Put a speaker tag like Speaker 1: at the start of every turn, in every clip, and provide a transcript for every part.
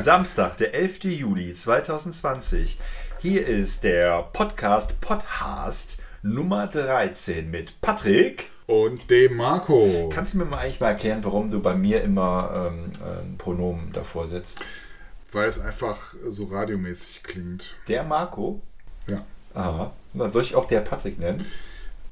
Speaker 1: Samstag, der 11. Juli 2020. Hier ist der Podcast Podcast Nummer 13 mit Patrick.
Speaker 2: Und dem Marco.
Speaker 1: Kannst du mir mal eigentlich mal erklären, warum du bei mir immer ähm, ein Pronomen davor setzt?
Speaker 2: Weil es einfach so radiomäßig klingt.
Speaker 1: Der Marco?
Speaker 2: Ja.
Speaker 1: Aha. Dann soll ich auch der Patrick nennen?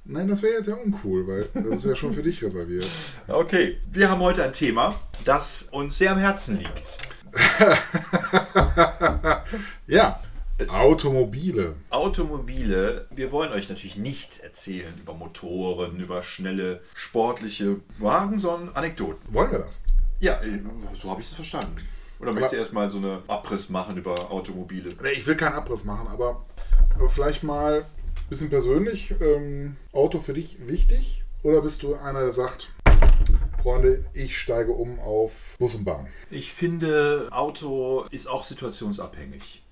Speaker 2: Nein, das wäre jetzt ja uncool, weil das ist ja schon für dich reserviert.
Speaker 1: Okay, wir haben heute ein Thema, das uns sehr am Herzen liegt.
Speaker 2: ja, Automobile.
Speaker 1: Automobile. Wir wollen euch natürlich nichts erzählen über Motoren, über schnelle, sportliche Wagen, sondern Anekdoten.
Speaker 2: Wollen wir das?
Speaker 1: Ja, äh, so habe ich es verstanden. Oder möchtest du erstmal so eine Abriss machen über Automobile?
Speaker 2: Nee, Ich will keinen Abriss machen, aber vielleicht mal ein bisschen persönlich. Ähm, Auto für dich wichtig? Oder bist du einer, der sagt, Freunde, ich steige um auf Bus und Bahn?
Speaker 1: Ich finde, Auto ist auch situationsabhängig.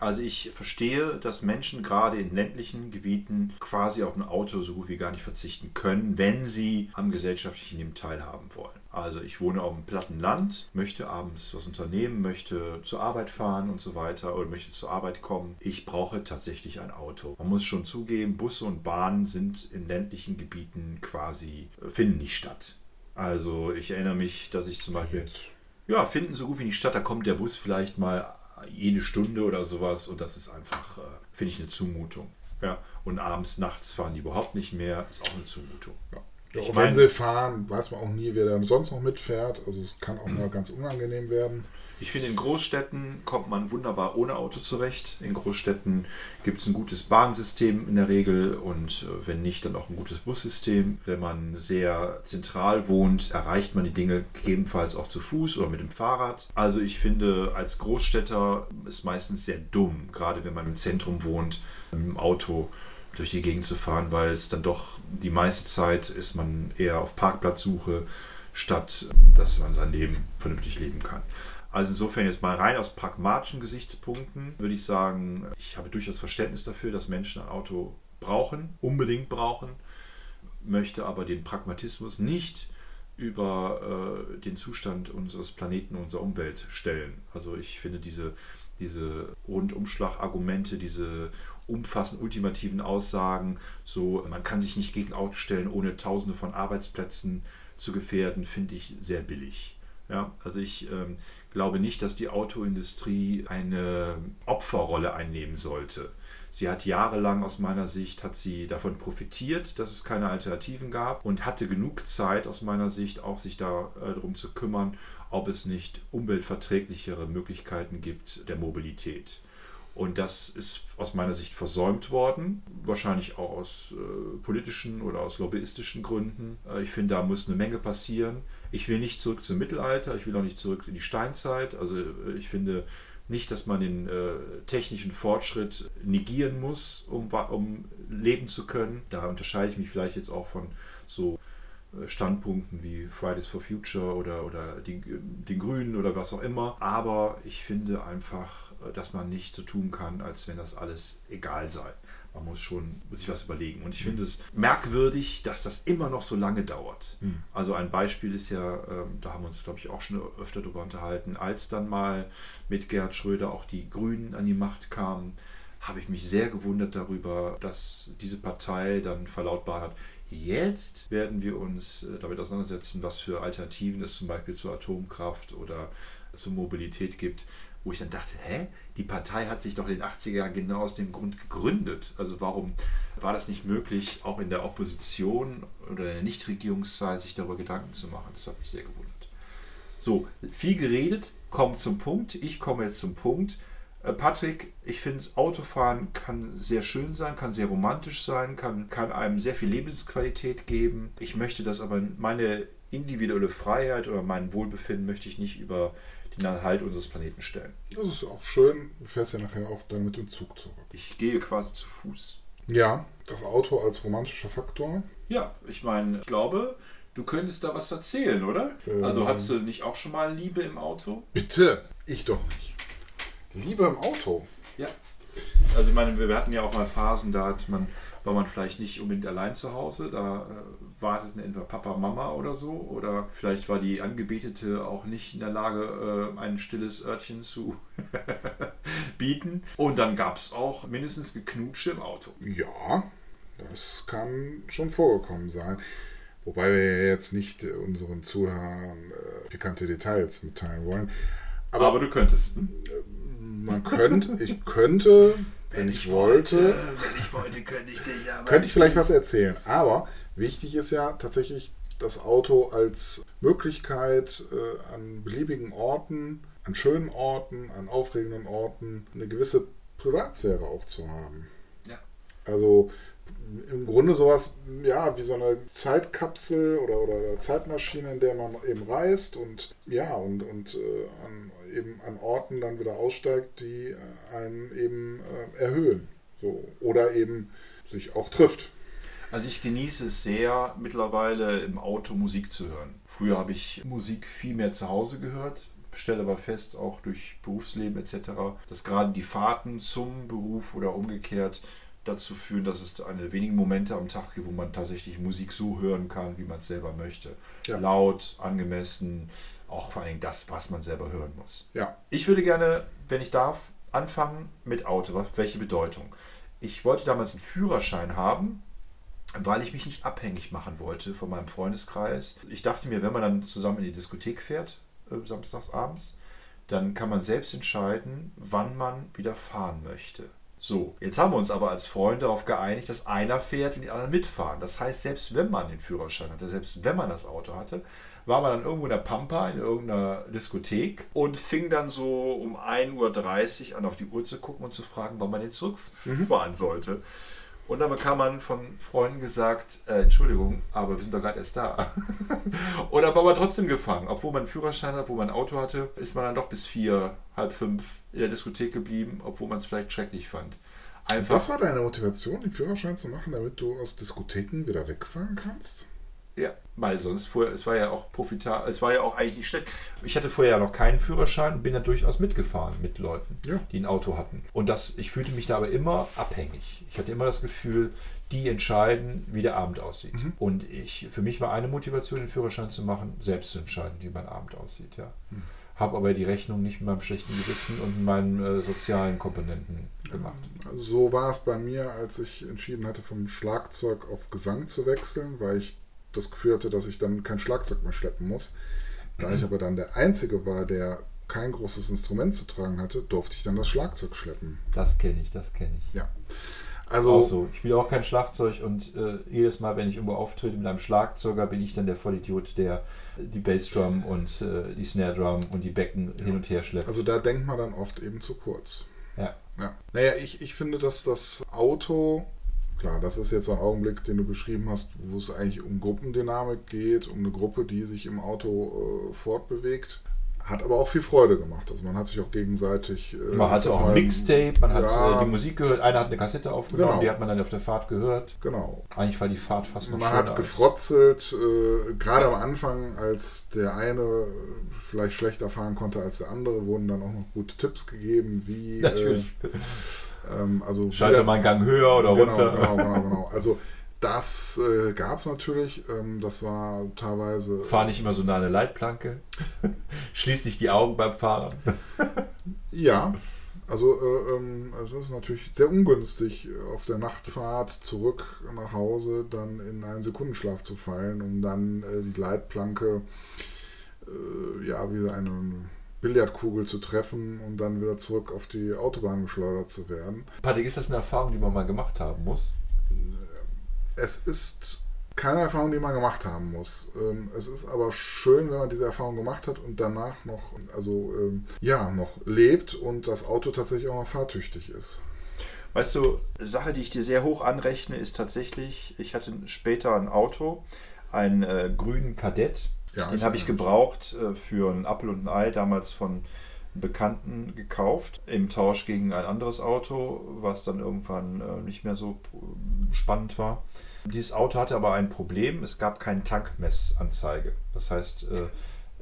Speaker 1: Also ich verstehe, dass Menschen gerade in ländlichen Gebieten quasi auf ein Auto so gut wie gar nicht verzichten können, wenn sie am gesellschaftlichen Leben teilhaben wollen. Also ich wohne auf einem platten Land, möchte abends was unternehmen, möchte zur Arbeit fahren und so weiter oder möchte zur Arbeit kommen. Ich brauche tatsächlich ein Auto. Man muss schon zugeben, Busse und Bahnen sind in ländlichen Gebieten quasi, finden nicht statt. Also ich erinnere mich, dass ich zum Beispiel
Speaker 2: Jetzt.
Speaker 1: ja, finden so gut wie nicht statt. Da kommt der Bus vielleicht mal jede Stunde oder sowas und das ist einfach, äh, finde ich, eine Zumutung. Ja, und abends, nachts fahren die überhaupt nicht mehr, ist auch eine Zumutung.
Speaker 2: Ja.
Speaker 1: Ich
Speaker 2: auch
Speaker 1: mein-
Speaker 2: wenn sie fahren, weiß man auch nie, wer da sonst noch mitfährt. Also es kann auch mal ganz unangenehm werden.
Speaker 1: Ich finde, in Großstädten kommt man wunderbar ohne Auto zurecht. In Großstädten gibt es ein gutes Bahnsystem in der Regel und äh, wenn nicht, dann auch ein gutes Bussystem. Wenn man sehr zentral wohnt, erreicht man die Dinge gegebenenfalls auch zu Fuß oder mit dem Fahrrad. Also ich finde, als Großstädter ist meistens sehr dumm, gerade wenn man im Zentrum wohnt, mit dem Auto durch die Gegend zu fahren, weil es dann doch die meiste Zeit ist man eher auf Parkplatzsuche, statt dass man sein Leben vernünftig leben kann. Also insofern jetzt mal rein aus pragmatischen Gesichtspunkten würde ich sagen, ich habe durchaus Verständnis dafür, dass Menschen ein Auto brauchen, unbedingt brauchen, möchte aber den Pragmatismus nicht über äh, den Zustand unseres Planeten, unserer Umwelt stellen. Also ich finde diese, diese Rundumschlagargumente, diese umfassend ultimativen Aussagen, so man kann sich nicht gegen Autos stellen, ohne Tausende von Arbeitsplätzen zu gefährden, finde ich sehr billig. Ja, also ich ähm, glaube nicht, dass die Autoindustrie eine Opferrolle einnehmen sollte. Sie hat jahrelang aus meiner Sicht hat sie davon profitiert, dass es keine Alternativen gab und hatte genug Zeit aus meiner Sicht auch sich darum zu kümmern, ob es nicht umweltverträglichere Möglichkeiten gibt der Mobilität. Und das ist aus meiner Sicht versäumt worden, wahrscheinlich auch aus äh, politischen oder aus lobbyistischen Gründen. Äh, ich finde, da muss eine Menge passieren. Ich will nicht zurück zum Mittelalter, ich will auch nicht zurück in die Steinzeit. Also äh, ich finde nicht, dass man den äh, technischen Fortschritt negieren muss, um, um leben zu können. Da unterscheide ich mich vielleicht jetzt auch von so äh, Standpunkten wie Fridays for Future oder, oder die, den Grünen oder was auch immer. Aber ich finde einfach, äh, dass man nicht so tun kann, als wenn das alles egal sei. Man muss schon sich was überlegen. Und ich finde es merkwürdig, dass das immer noch so lange dauert. Also ein Beispiel ist ja, ähm, da haben wir uns, glaube ich, auch schon öfter darüber unterhalten, als dann mal mit Gerhard Schröder auch die Grünen an die Macht kamen, habe ich mich sehr gewundert darüber, dass diese Partei dann verlautbart hat, jetzt werden wir uns äh, damit auseinandersetzen, was für Alternativen es zum Beispiel zur Atomkraft oder zur Mobilität gibt, wo ich dann dachte, hä, die Partei hat sich doch in den 80er Jahren genau aus dem Grund gegründet. Also warum war das nicht möglich, auch in der Opposition oder in der Nichtregierungszeit sich darüber Gedanken zu machen? Das hat mich sehr gewundert. So, viel geredet, kommt zum Punkt. Ich komme jetzt zum Punkt. Äh, Patrick, ich finde, Autofahren kann sehr schön sein, kann sehr romantisch sein, kann, kann einem sehr viel Lebensqualität geben. Ich möchte das aber, meine individuelle Freiheit oder mein Wohlbefinden möchte ich nicht über den Erhalt unseres Planeten stellen.
Speaker 2: Das ist auch schön. Du fährst ja nachher auch dann mit dem Zug zurück.
Speaker 1: Ich gehe quasi zu Fuß.
Speaker 2: Ja, das Auto als romantischer Faktor.
Speaker 1: Ja, ich meine, ich glaube, du könntest da was erzählen, oder? Also
Speaker 2: Ähm.
Speaker 1: hattest du nicht auch schon mal Liebe im Auto?
Speaker 2: Bitte, ich doch nicht. Liebe im Auto.
Speaker 1: Ja. Also ich meine, wir hatten ja auch mal Phasen, da hat man, war man vielleicht nicht unbedingt allein zu Hause, da äh, warteten entweder Papa, Mama oder so. Oder vielleicht war die Angebetete auch nicht in der Lage, äh, ein stilles Örtchen zu bieten. Und dann gab es auch mindestens Geknutsche im Auto.
Speaker 2: Ja, das kann schon vorgekommen sein. Wobei wir jetzt nicht unseren Zuhörern äh, pikante Details mitteilen wollen.
Speaker 1: Aber, Aber du könntest.
Speaker 2: Man könnte, ich könnte, wenn, wenn ich, ich wollte, wollte,
Speaker 1: wenn ich wollte, könnte ich dich
Speaker 2: aber. Könnte ich vielleicht was erzählen. Aber wichtig ist ja tatsächlich das Auto als Möglichkeit äh, an beliebigen Orten, an schönen Orten, an aufregenden Orten eine gewisse Privatsphäre auch zu haben.
Speaker 1: Ja.
Speaker 2: Also im Grunde sowas, ja, wie so eine Zeitkapsel oder, oder Zeitmaschine, in der man eben reist und ja, und, und äh, an, eben an Orten dann wieder aussteigt, die einen eben äh, erhöhen. So. Oder eben sich auch trifft.
Speaker 1: Also ich genieße es sehr, mittlerweile im Auto Musik zu hören. Früher habe ich Musik viel mehr zu Hause gehört, stelle aber fest, auch durch Berufsleben etc., dass gerade die Fahrten zum Beruf oder umgekehrt dazu führen, dass es eine wenigen Momente am Tag gibt, wo man tatsächlich Musik so hören kann, wie man es selber möchte. Ja. Laut, angemessen, auch vor allem das, was man selber hören muss.
Speaker 2: Ja.
Speaker 1: Ich würde gerne, wenn ich darf, anfangen mit Auto. Welche Bedeutung? Ich wollte damals einen Führerschein haben, weil ich mich nicht abhängig machen wollte von meinem Freundeskreis. Ich dachte mir, wenn man dann zusammen in die Diskothek fährt, äh, samstags abends, dann kann man selbst entscheiden, wann man wieder fahren möchte. So, jetzt haben wir uns aber als Freunde darauf geeinigt, dass einer fährt und die anderen mitfahren. Das heißt, selbst wenn man den Führerschein hatte, selbst wenn man das Auto hatte, war man dann irgendwo in der Pampa, in irgendeiner Diskothek und fing dann so um 1.30 Uhr an, auf die Uhr zu gucken und zu fragen, wann man den zurückfahren mhm. sollte. Und dann bekam man von Freunden gesagt, äh, Entschuldigung, aber wir sind doch gerade erst da. und aber war trotzdem gefangen. Obwohl man einen Führerschein hat, wo man ein Auto hatte, ist man dann doch bis vier, halb fünf in der Diskothek geblieben, obwohl man es vielleicht schrecklich fand.
Speaker 2: Einfach das war deine Motivation, den Führerschein zu machen, damit du aus Diskotheken wieder wegfahren kannst?
Speaker 1: Ja, weil sonst vorher, es war ja auch profitabel, es war ja auch eigentlich nicht schlecht. Ich hatte vorher ja noch keinen Führerschein und bin dann durchaus mitgefahren mit Leuten, ja. die ein Auto hatten. Und das, ich fühlte mich da aber immer abhängig. Ich hatte immer das Gefühl, die entscheiden, wie der Abend aussieht. Mhm. Und ich, für mich war eine Motivation, den Führerschein zu machen, selbst zu entscheiden, wie mein Abend aussieht, ja. Mhm habe aber die Rechnung nicht mit meinem schlechten Gewissen und meinen äh, sozialen Komponenten gemacht.
Speaker 2: Also so war es bei mir, als ich entschieden hatte, vom Schlagzeug auf Gesang zu wechseln, weil ich das Gefühl hatte, dass ich dann kein Schlagzeug mehr schleppen muss. Da mhm. ich aber dann der Einzige war, der kein großes Instrument zu tragen hatte, durfte ich dann das Schlagzeug schleppen.
Speaker 1: Das kenne ich, das kenne ich.
Speaker 2: Ja.
Speaker 1: Also, so. Ich spiele auch kein Schlagzeug und äh, jedes Mal, wenn ich irgendwo auftrete mit einem Schlagzeuger, bin ich dann der Vollidiot, der die Bassdrum und äh, die Snare Drum und die Becken ja. hin und her schleppt.
Speaker 2: Also da denkt man dann oft eben zu kurz.
Speaker 1: Ja.
Speaker 2: ja. Naja, ich, ich finde, dass das Auto, klar, das ist jetzt ein Augenblick, den du beschrieben hast, wo es eigentlich um Gruppendynamik geht, um eine Gruppe, die sich im Auto äh, fortbewegt. Hat aber auch viel Freude gemacht. Also man hat sich auch gegenseitig.
Speaker 1: Äh, man hatte auch ein Mixtape, man hat ja, äh, die Musik gehört, einer hat eine Kassette aufgenommen, genau. die hat man dann auf der Fahrt gehört.
Speaker 2: Genau.
Speaker 1: Eigentlich war die Fahrt fast noch
Speaker 2: Man hat gefrotzelt, äh, gerade am Anfang, als der eine vielleicht schlechter fahren konnte als der andere, wurden dann auch noch gute Tipps gegeben, wie.
Speaker 1: Äh, Natürlich.
Speaker 2: Ähm, also
Speaker 1: Schalte mal einen Gang höher oder
Speaker 2: genau,
Speaker 1: runter.
Speaker 2: Genau, genau, genau. Also das äh, gab es natürlich. Ähm, das war teilweise.
Speaker 1: Fahr nicht immer so nah an eine Leitplanke. Schließ nicht die Augen beim Fahren.
Speaker 2: ja, also äh, ähm, es ist natürlich sehr ungünstig, auf der Nachtfahrt zurück nach Hause dann in einen Sekundenschlaf zu fallen, um dann äh, die Leitplanke äh, ja wie eine Billardkugel zu treffen und dann wieder zurück auf die Autobahn geschleudert zu werden.
Speaker 1: Patrick, ist das eine Erfahrung, die man mal gemacht haben muss?
Speaker 2: es ist keine Erfahrung, die man gemacht haben muss. Ähm, es ist aber schön, wenn man diese Erfahrung gemacht hat und danach noch, also ähm, ja, noch lebt und das Auto tatsächlich auch noch fahrtüchtig ist.
Speaker 1: Weißt du, Sache, die ich dir sehr hoch anrechne, ist tatsächlich, ich hatte später ein Auto, einen äh, grünen Kadett. Ja, Den habe ich gebraucht äh, für ein Apfel und ein Ei, damals von Bekannten gekauft, im Tausch gegen ein anderes Auto, was dann irgendwann äh, nicht mehr so spannend war. Dieses Auto hatte aber ein Problem, es gab keine Tankmessanzeige. Das heißt, äh,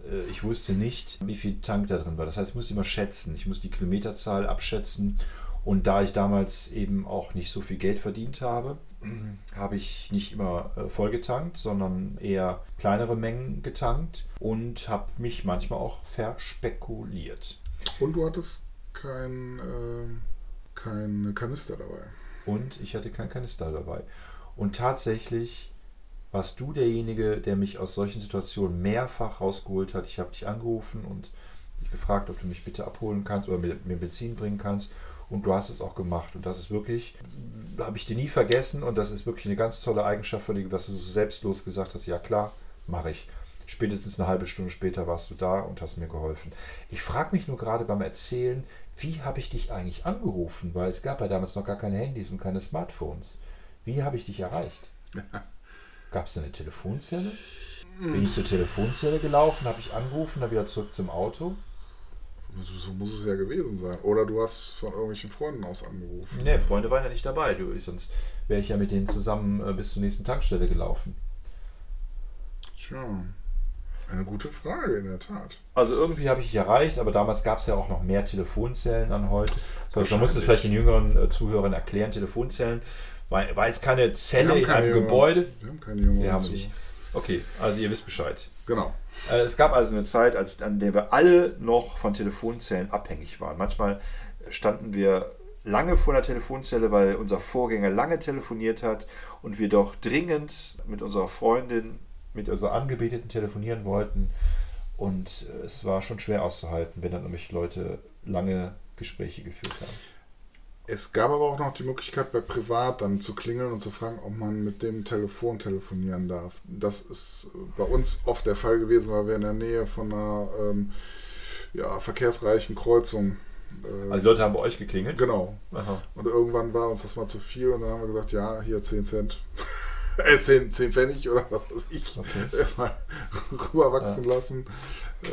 Speaker 1: äh, ich wusste nicht, wie viel Tank da drin war. Das heißt, ich musste immer schätzen. Ich musste die Kilometerzahl abschätzen. Und da ich damals eben auch nicht so viel Geld verdient habe, habe ich nicht immer äh, vollgetankt, sondern eher kleinere Mengen getankt und habe mich manchmal auch verspekuliert.
Speaker 2: Und du hattest kein, äh, kein Kanister dabei.
Speaker 1: Und ich hatte kein Kanister dabei. Und tatsächlich warst du derjenige, der mich aus solchen Situationen mehrfach rausgeholt hat. Ich habe dich angerufen und gefragt, ob du mich bitte abholen kannst oder mir, mir Benzin bringen kannst. Und du hast es auch gemacht. Und das ist wirklich, habe ich dir nie vergessen. Und das ist wirklich eine ganz tolle Eigenschaft von dir, dass du so selbstlos gesagt hast, ja klar, mache ich. Spätestens eine halbe Stunde später warst du da und hast mir geholfen. Ich frage mich nur gerade beim Erzählen, wie habe ich dich eigentlich angerufen? Weil es gab ja damals noch gar keine Handys und keine Smartphones. Wie habe ich dich erreicht? Gab es da eine Telefonzelle? Bin ich zur Telefonzelle gelaufen, habe ich angerufen, dann wieder zurück zum Auto?
Speaker 2: So, muss es ja gewesen sein. Oder du hast von irgendwelchen Freunden aus angerufen.
Speaker 1: Ne, Freunde waren ja nicht dabei. Du, sonst wäre ich ja mit denen zusammen äh, bis zur nächsten Tankstelle gelaufen.
Speaker 2: Tja, eine gute Frage, in der Tat.
Speaker 1: Also irgendwie habe ich dich erreicht, aber damals gab es ja auch noch mehr Telefonzellen an heute. So, man muss es vielleicht den jüngeren äh, Zuhörern erklären. Telefonzellen war, war jetzt keine Zelle in
Speaker 2: keine
Speaker 1: einem Gebäude.
Speaker 2: Wir haben keine Junge.
Speaker 1: Wir haben nicht. Okay, also ihr wisst Bescheid.
Speaker 2: Genau.
Speaker 1: Äh, Es gab also eine Zeit, als, an der wir alle noch von Telefonzellen abhängig waren. Manchmal standen wir lange vor einer Telefonzelle, weil unser Vorgänger lange telefoniert hat und wir doch dringend mit unserer Freundin, mit unserer Angebeteten telefonieren wollten. Und äh, es war schon schwer auszuhalten, wenn dann irgendwelche Leute lange Gespräche geführt haben.
Speaker 2: Es gab aber auch noch die Möglichkeit, bei Privat dann zu klingeln und zu fragen, ob man mit dem Telefon telefonieren darf. Das ist bei uns oft der Fall gewesen, weil wir in der Nähe von einer ähm, ja, verkehrsreichen Kreuzung. Äh,
Speaker 1: Also die Leute haben bei euch geklingelt?
Speaker 2: genau.
Speaker 1: Aha.
Speaker 2: Und irgendwann war uns das mal zu viel und dann haben wir gesagt, ja, hier 10 Cent. Äh, 10, 10 Pfennig oder was weiß ich.
Speaker 1: Okay.
Speaker 2: Erstmal rüberwachsen lassen.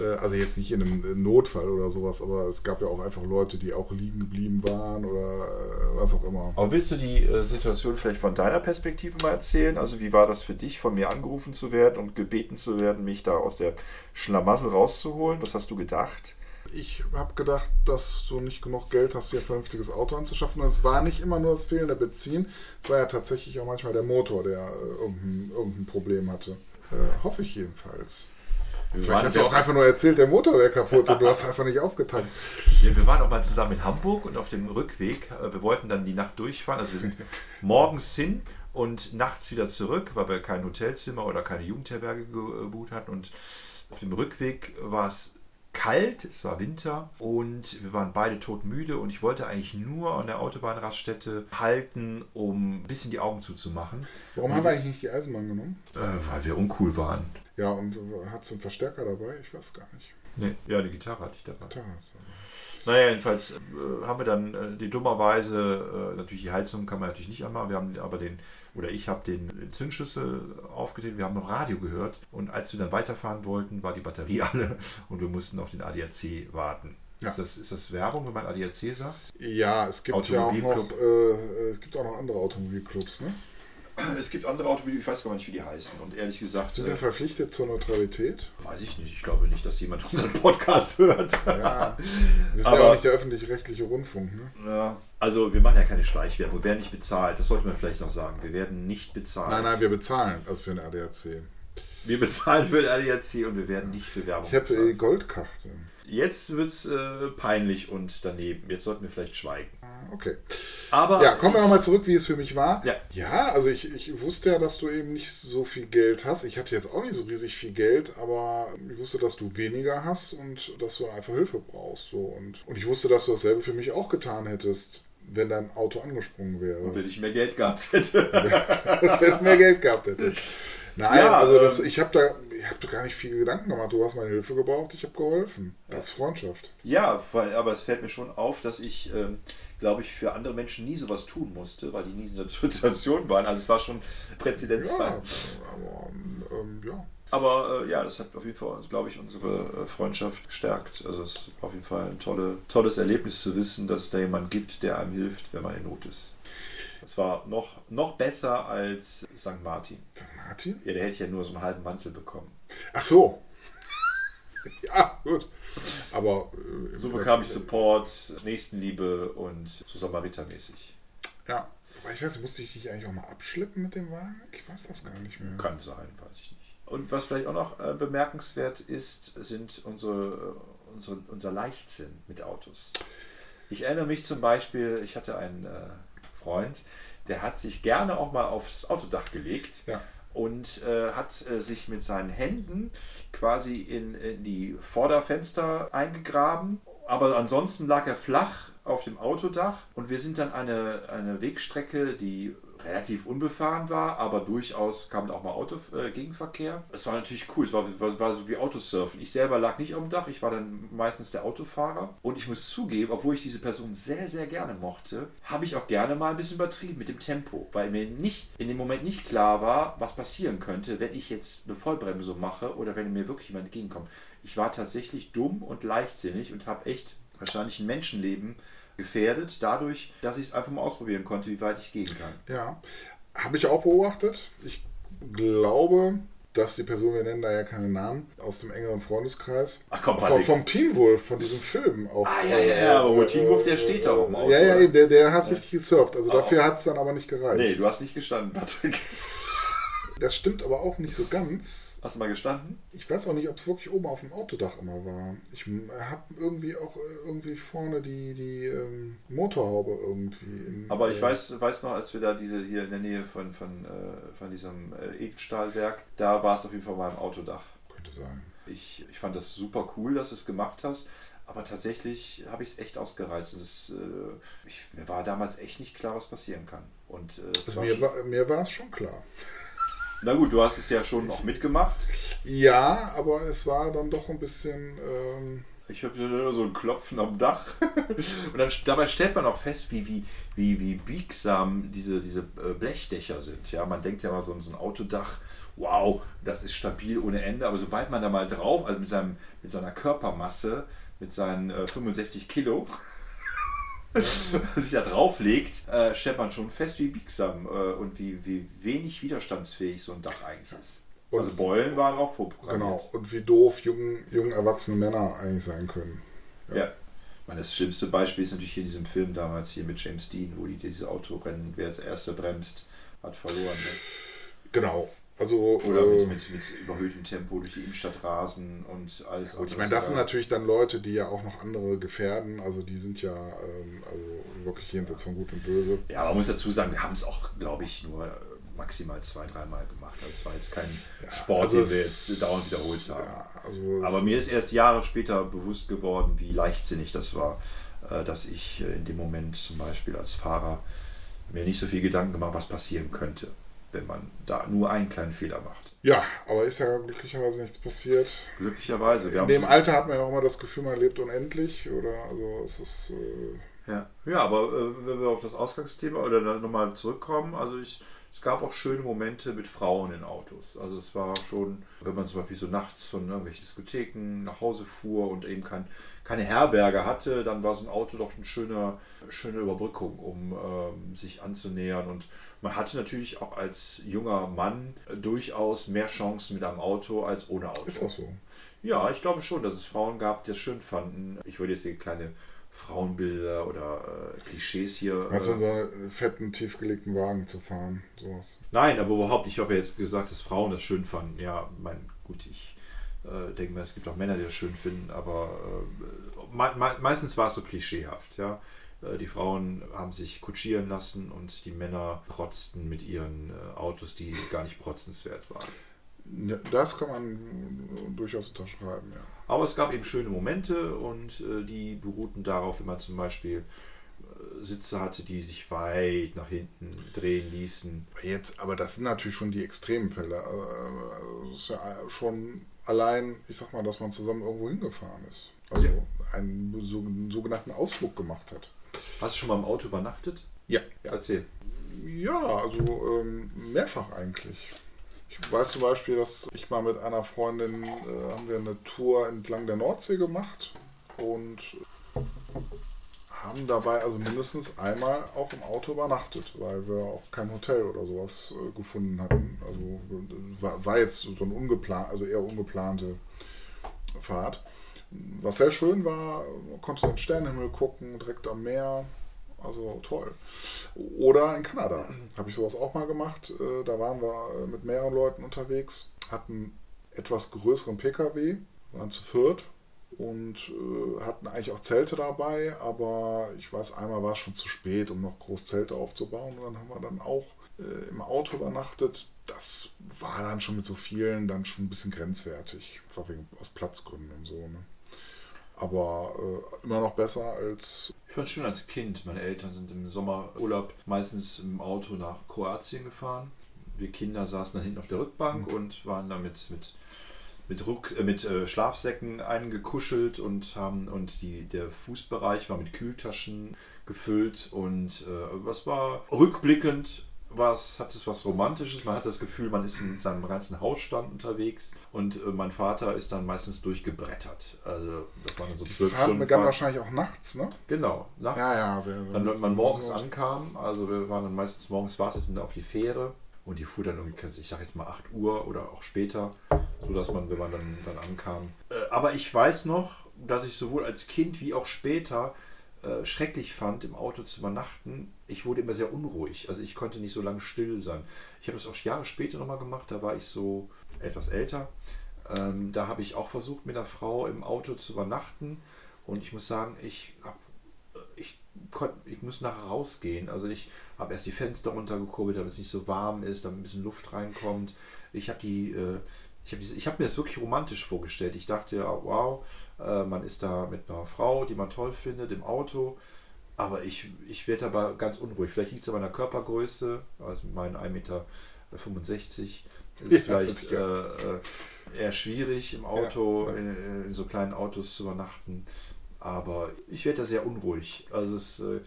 Speaker 2: Äh, Also jetzt nicht in einem Notfall oder sowas, aber es gab ja auch einfach Leute, die auch liegen geblieben waren oder äh, was auch immer.
Speaker 1: Aber willst du die äh, Situation vielleicht von deiner Perspektive mal erzählen? Also wie war das für dich, von mir angerufen zu werden und gebeten zu werden, mich da aus der Schlamassel rauszuholen? Was hast du gedacht?
Speaker 2: Ich habe gedacht, dass du nicht genug Geld hast, dir ein vernünftiges Auto anzuschaffen. Und es war nicht immer nur das fehlende Benzin, es war ja tatsächlich auch manchmal der Motor, der äh, irgendein, irgendein Problem hatte. Äh, hoffe ich jedenfalls.
Speaker 1: Wir
Speaker 2: Vielleicht hast du auch einfach nur erzählt, der Motor wäre kaputt und du hast einfach nicht aufgetankt.
Speaker 1: Ja, wir waren auch mal zusammen in Hamburg und auf dem Rückweg, äh, wir wollten dann die Nacht durchfahren. Also wir sind morgens hin und nachts wieder zurück, weil wir kein Hotelzimmer oder keine Jugendherberge gebucht hatten. Und auf dem Rückweg war es kalt, es war Winter und wir waren beide todmüde und ich wollte eigentlich nur an der Autobahnraststätte halten, um ein bisschen die Augen zuzumachen,
Speaker 2: Warum haben wir eigentlich nicht die Eisenbahn genommen?
Speaker 1: äh, weil wir uncool waren.
Speaker 2: Ja, und hat es einen Verstärker dabei? Ich weiß gar nicht.
Speaker 1: Nee, ja, die Gitarre hatte ich dabei.
Speaker 2: Da hast du.
Speaker 1: Naja, jedenfalls äh, haben wir dann äh, die dummerweise, äh, natürlich die Heizung kann man natürlich nicht anmachen, wir haben aber den, oder ich habe den Zündschlüssel aufgedreht, wir haben noch Radio gehört und als wir dann weiterfahren wollten, war die Batterie alle und wir mussten auf den ADAC warten.
Speaker 2: Ja.
Speaker 1: Ist, das, ist das Werbung, wenn man ADAC sagt?
Speaker 2: Ja, es gibt ja auch noch,
Speaker 1: Automobilclub.
Speaker 2: äh, es gibt auch noch andere Automobilclubs, ne?
Speaker 1: Es gibt andere Automobil, ich weiß gar nicht, wie die heißen und ehrlich gesagt,
Speaker 2: Sind
Speaker 1: äh,
Speaker 2: wir verpflichtet zur Neutralität?
Speaker 1: weiß ich nicht, ich glaube nicht, dass jemand unseren Podcast hört.
Speaker 2: Ja, wir sind
Speaker 1: Aber-
Speaker 2: ja auch nicht der öffentlich-rechtliche Rundfunk, ne?
Speaker 1: Ja, also wir machen ja keine Schleichwerbung, wir werden nicht bezahlt, das sollte man vielleicht noch sagen, wir werden nicht bezahlt.
Speaker 2: Nein, nein, wir bezahlen, also für eine ADAC.
Speaker 1: Wir bezahlen für den ADAC und wir werden nicht für Werbung
Speaker 2: Ich habe
Speaker 1: bezahlt.
Speaker 2: Goldkarte.
Speaker 1: Jetzt wird es äh, peinlich und daneben. Jetzt sollten wir vielleicht schweigen.
Speaker 2: Ah, Okay.
Speaker 1: Aber
Speaker 2: Ja, kommen wir nochmal zurück, wie es für mich war.
Speaker 1: Ja.
Speaker 2: ja also ich, ich wusste ja, dass du eben nicht so viel Geld hast. Ich hatte jetzt auch nicht so riesig viel Geld, aber ich wusste, dass du weniger hast und dass du einfach Hilfe brauchst. So. Und, und ich wusste, dass du dasselbe für mich auch getan hättest, wenn dein Auto angesprungen wäre.
Speaker 1: wenn ich mehr Geld gehabt hätte.
Speaker 2: wenn du mehr Geld gehabt hättest. Nein,
Speaker 1: Ja,
Speaker 2: also das,
Speaker 1: ähm,
Speaker 2: ich habe da, ich hab da gar nicht viel Gedanken gemacht. Du hast meine Hilfe gebraucht, ich habe geholfen. Das ist Freundschaft.
Speaker 1: ja, weil, aber es fällt mir schon auf, dass ich, ähm, glaube ich, für andere Menschen nie sowas tun musste, weil die nie in dieser Situation waren. Also es war schon Präzedenzfall.
Speaker 2: Ja, aber ähm, ja.
Speaker 1: Aber äh, ja, das hat auf jeden Fall, glaube ich, unsere äh, Freundschaft gestärkt. Also es ist auf jeden Fall ein tolle, tolles Erlebnis zu wissen, dass es da jemand gibt, der einem hilft, wenn man in Not ist. Das war noch, noch besser als St. Martin.
Speaker 2: Martin?
Speaker 1: Ja, der hätte ja nur so einen halben Mantel bekommen.
Speaker 2: Ach so. ja, gut. Aber äh,
Speaker 1: So bekam ich Support, Nächstenliebe und so Samaritermäßig.
Speaker 2: Ja. Aber ich weiß, musste ich dich eigentlich auch mal abschleppen mit dem Wagen? Ich weiß das gar nicht mehr.
Speaker 1: Kann sein, weiß ich nicht. Und was vielleicht auch noch äh, bemerkenswert ist, sind unsere, unsere, unser Leichtsinn mit Autos. Ich erinnere mich zum Beispiel, ich hatte einen äh, Freund, der hat sich gerne auch mal aufs Autodach gelegt.
Speaker 2: Ja.
Speaker 1: Und äh, hat äh, sich mit seinen Händen quasi in, in die Vorderfenster eingegraben. Aber ansonsten lag er flach auf dem Autodach und wir sind dann eine, eine Wegstrecke, die relativ unbefahren war, aber durchaus kam auch mal Auto, äh, Gegenverkehr. Es war natürlich cool, es war, war, war, so wie Autosurfen. Ich selber lag nicht auf dem Dach, ich war dann meistens der Autofahrer. Und ich muss zugeben, obwohl ich diese Person sehr, sehr gerne mochte, habe ich auch gerne mal ein bisschen übertrieben mit dem Tempo, weil mir nicht in dem Moment nicht klar war, was passieren könnte, wenn ich jetzt eine Vollbremsung mache oder wenn mir wirklich jemand entgegenkommt. Ich war tatsächlich dumm und leichtsinnig und habe echt wahrscheinlich ein Menschenleben gefährdet, dadurch, dass ich es einfach mal ausprobieren konnte, wie weit ich gehen kann.
Speaker 2: Ja, habe ich auch beobachtet. Ich glaube, dass die Person, wir nennen da ja keine Namen, aus dem engeren Freundeskreis,
Speaker 1: Ach komm,
Speaker 2: vom, vom Teen Wolf, von diesem Film auch.
Speaker 1: Ah, ja, ja, ja, aber äh, Teen Wolf, der steht da auch im Auto.
Speaker 2: Ja, ja, eben, der, der hat richtig gesurft. Also
Speaker 1: Aber-
Speaker 2: dafür hat es dann aber nicht gereicht.
Speaker 1: Nee, du hast nicht gestanden, Patrick.
Speaker 2: Das stimmt aber auch nicht so ganz.
Speaker 1: Hast du mal gestanden?
Speaker 2: Ich weiß auch nicht, ob es wirklich oben auf dem Autodach immer war. Ich habe irgendwie auch äh, irgendwie vorne die, die ähm, Motorhaube irgendwie. In,
Speaker 1: Aber ich
Speaker 2: äh,
Speaker 1: weiß, weiß noch, als wir da diese hier in der Nähe von, von, äh, von diesem äh, Edelstahlwerk, da war es auf jeden Fall mal im Autodach.
Speaker 2: Könnte sein.
Speaker 1: Ich, ich fand das super cool, dass du es gemacht hast. Aber tatsächlich habe ich es echt ausgereizt. Es, äh, ich, mir war damals echt nicht klar, was passieren kann. Und äh,
Speaker 2: Also
Speaker 1: war
Speaker 2: mir, war, mir war es schon klar.
Speaker 1: Na gut, du hast es ja schon noch mitgemacht.
Speaker 2: Ja, aber es war dann doch ein bisschen. Ähm,
Speaker 1: Ich habe nur so ein Klopfen am Dach. Und dann, dabei stellt man auch fest, wie, wie, wie, wie biegsam diese, diese äh, Blechdächer sind. Ja, man denkt ja mal so so ein Autodach, wow, das ist stabil ohne Ende. Aber sobald man da mal drauf, also mit, seinem, mit seiner Körpermasse, mit seinen äh, 65 Kilo, sich da drauflegt, äh, stellt man schon fest, wie biegsam äh, und wie, wie wenig widerstandsfähig so ein Dach eigentlich ist.
Speaker 2: Und-
Speaker 1: also Beulen waren auch vorprogrammiert.
Speaker 2: genau. Und wie doof jung, jung erwachsene Männer eigentlich sein können.
Speaker 1: Ja. Ich meine, das schlimmste Beispiel ist natürlich hier in diesem Film damals hier mit James Dean, wo die diese Autorennen, wer als erster bremst, hat verloren. Ne?
Speaker 2: Genau. Also.
Speaker 1: Oder
Speaker 2: äh,
Speaker 1: mit, mit, mit überhöhtem Tempo durch die Innenstadt rasen und alles.
Speaker 2: Gut, ich meine, das sind natürlich dann Leute, die ja auch noch andere gefährden. Also die sind ja ähm, also wirklich jenseits von Gut und Böse.
Speaker 1: Ja, man muss dazu sagen, wir haben es auch, glaube ich, nur maximal zwei, dreimal gemacht. Also es war jetzt kein
Speaker 2: Ja,
Speaker 1: Sport,
Speaker 2: also
Speaker 1: den wir jetzt dauernd wiederholt haben.
Speaker 2: Ja, also
Speaker 1: Aber mir ist erst Jahre später bewusst geworden, wie leichtsinnig das war, äh, dass ich äh, in dem Moment zum Beispiel als Fahrer mir nicht so viel Gedanken gemacht, was passieren könnte, wenn man da nur einen kleinen Fehler macht.
Speaker 2: Ja, aber ist ja glücklicherweise nichts passiert.
Speaker 1: Glücklicherweise. Wir
Speaker 2: In dem Alter hat man ja auch immer das Gefühl, man lebt unendlich. Oder also es ist. Äh,
Speaker 1: Ja, ja aber äh, wenn wir auf das Ausgangsthema oder nochmal zurückkommen, also ich, es gab auch schöne Momente mit Frauen in Autos. Also es war schon, wenn man zum Beispiel so nachts von irgendwelchen Diskotheken nach Hause fuhr und eben kein, keine Herberge hatte, dann war so ein Auto doch eine schöne, schöne Überbrückung, um ähm, sich anzunähern. Und man hatte natürlich auch als junger Mann äh, durchaus mehr Chancen mit einem Auto als ohne Auto.
Speaker 2: ist das so?
Speaker 1: Ja, ich glaube schon, dass es Frauen gab, die es schön fanden. Ich würde jetzt hier kleine Frauenbilder oder äh, Klischees hier.
Speaker 2: Also
Speaker 1: Äh,
Speaker 2: so einen fetten, tiefgelegten Wagen zu fahren. Sowas.
Speaker 1: nein, aber überhaupt. Ich habe ja jetzt gesagt, dass Frauen das schön fanden. Ja, mein, gut, ich äh, denke mal, es gibt auch Männer, die das schön finden, aber äh, me me meistens war es so klischeehaft, ja. Äh, Die Frauen haben sich kutschieren lassen und die Männer protzten mit ihren äh, Autos, die gar nicht protzenswert waren.
Speaker 2: Das kann man durchaus unterschreiben, ja.
Speaker 1: Aber es gab eben schöne Momente und äh, die beruhten darauf, wenn man zum Beispiel Sitze hatte, die sich weit nach hinten drehen ließen.
Speaker 2: Jetzt, aber das sind natürlich schon die extremen Fälle. Es ist ja schon allein, ich sag mal, dass man zusammen irgendwo hingefahren ist. Also
Speaker 1: Ja.
Speaker 2: einen so- sogenannten Ausflug gemacht hat.
Speaker 1: Hast du schon mal im Auto übernachtet?
Speaker 2: Ja.
Speaker 1: Erzähl.
Speaker 2: Ja, also ähm, mehrfach eigentlich. Ich weiß zum Beispiel, dass ich mal mit einer Freundin äh, haben wir eine Tour entlang der Nordsee gemacht und haben dabei also mindestens einmal auch im Auto übernachtet, weil wir auch kein Hotel oder sowas äh, gefunden hatten. Also war, war jetzt so ein ungeplant, also eher ungeplante Fahrt. Was sehr schön war, man konnte den Sternenhimmel gucken, direkt am Meer. Also toll. Oder in Kanada habe ich sowas auch mal gemacht. Äh, da waren wir äh, mit mehreren Leuten unterwegs, hatten etwas größeren Pkw, waren zu viert und äh, hatten eigentlich auch Zelte dabei, aber ich weiß, einmal war es schon zu spät, um noch groß Zelte aufzubauen und dann haben wir dann auch im Auto übernachtet. Das war dann schon mit so vielen dann schon ein bisschen grenzwertig, einfach wegen, aus Platzgründen und so. Ne? Aber äh, immer noch besser als.
Speaker 1: Ich fand es schön als Kind. Meine Eltern sind im Sommerurlaub meistens im Auto nach Kroatien gefahren. Wir Kinder saßen dann hinten auf der Rückbank mhm. und waren damit mit mit, Ruck, äh, mit äh, Schlafsäcken eingekuschelt und haben und die, der Fußbereich war mit Kühltaschen gefüllt und äh, was war rückblickend was, hat es was Romantisches. Man hat das Gefühl, man ist in seinem ganzen Hausstand unterwegs und äh, mein Vater ist dann meistens durchgebrettert. Also das waren dann so zwölf Stunden.
Speaker 2: Stunden. begann wahrscheinlich auch nachts, ne?
Speaker 1: Genau, nachts.
Speaker 2: Ja, ja, sehr, sehr
Speaker 1: Wenn man morgens ankam, also wir waren dann meistens morgens warteten auf die Fähre und die fuhr dann irgendwie, ich sag jetzt mal 8 Uhr oder auch später, sodass man, wenn man dann, dann ankam. Äh, aber ich weiß noch, dass ich sowohl als Kind wie auch später äh, schrecklich fand, im Auto zu übernachten. Ich wurde immer sehr unruhig. Also ich konnte nicht so lange still sein. Ich habe das auch Jahre später nochmal gemacht. Da war ich so etwas älter. Ähm, da habe ich auch versucht, mit einer Frau im Auto zu übernachten. Und ich muss sagen, ich habe ich muss nachher rausgehen. Also ich habe erst die Fenster runtergekurbelt, damit es nicht so warm ist, damit ein bisschen Luft reinkommt. Ich habe die, äh, ich habe hab mir das wirklich romantisch vorgestellt. Ich dachte, ja, wow, äh, man ist da mit einer Frau, die man toll findet, im Auto. Aber ich, ich werde aber ganz unruhig. Vielleicht liegt es an meiner Körpergröße, also mein 1,65 Meter ist ja, vielleicht äh, äh, eher schwierig im Auto, ja, ja. In, in, so kleinen Autos zu übernachten. Aber ich werde da sehr unruhig. Also es, äh,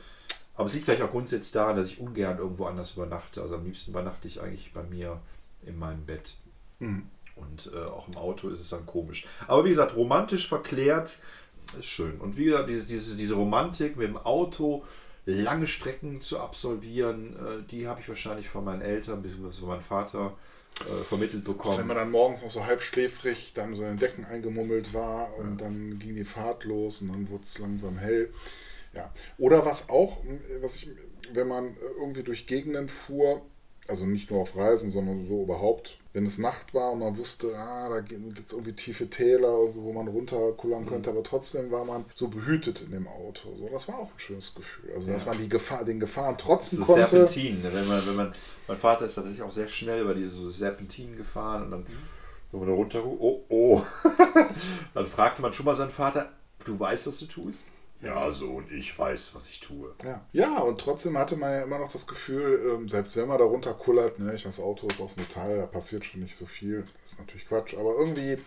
Speaker 1: aber es liegt vielleicht auch grundsätzlich daran, dass ich ungern irgendwo anders übernachte. Also am liebsten übernachte ich eigentlich bei mir in meinem Bett. Mhm. Und äh, auch im Auto ist es dann komisch. Aber wie gesagt, romantisch verklärt ist schön. Und wie gesagt, diese, diese, diese Romantik mit dem Auto, lange Strecken zu absolvieren, äh, die habe ich wahrscheinlich von meinen Eltern bzw. von meinem Vater äh, vermittelt bekommen.
Speaker 2: Wenn man dann morgens noch so halb schläfrig dann so in den Decken eingemummelt war und ja. dann ging die Fahrt los und dann wurde es langsam hell. Ja. Oder was auch, was ich, wenn man irgendwie durch Gegenden fuhr, also nicht nur auf Reisen, sondern so überhaupt, wenn es Nacht war und man wusste, ah, da gibt es irgendwie tiefe Täler, wo man runterkullern könnte, mhm. aber trotzdem war man so behütet in dem Auto. So, das war auch ein schönes Gefühl. Also, ja. dass man die Gefahr, den Gefahren trotzen
Speaker 1: so
Speaker 2: konnte.
Speaker 1: Serpentin, ne? wenn man, wenn man, mein Vater ist tatsächlich auch sehr schnell über diese so Serpentinen gefahren und dann, wenn man da runter, oh, oh. dann fragte man schon mal seinen Vater, du weißt, was du tust? Ja, so und ich weiß, was ich tue.
Speaker 2: Ja, ja und trotzdem hatte man ja immer noch das Gefühl, ähm, selbst wenn man da runterkullert, ne, das Auto ist aus Metall, da passiert schon nicht so viel. Das ist natürlich Quatsch, aber irgendwie,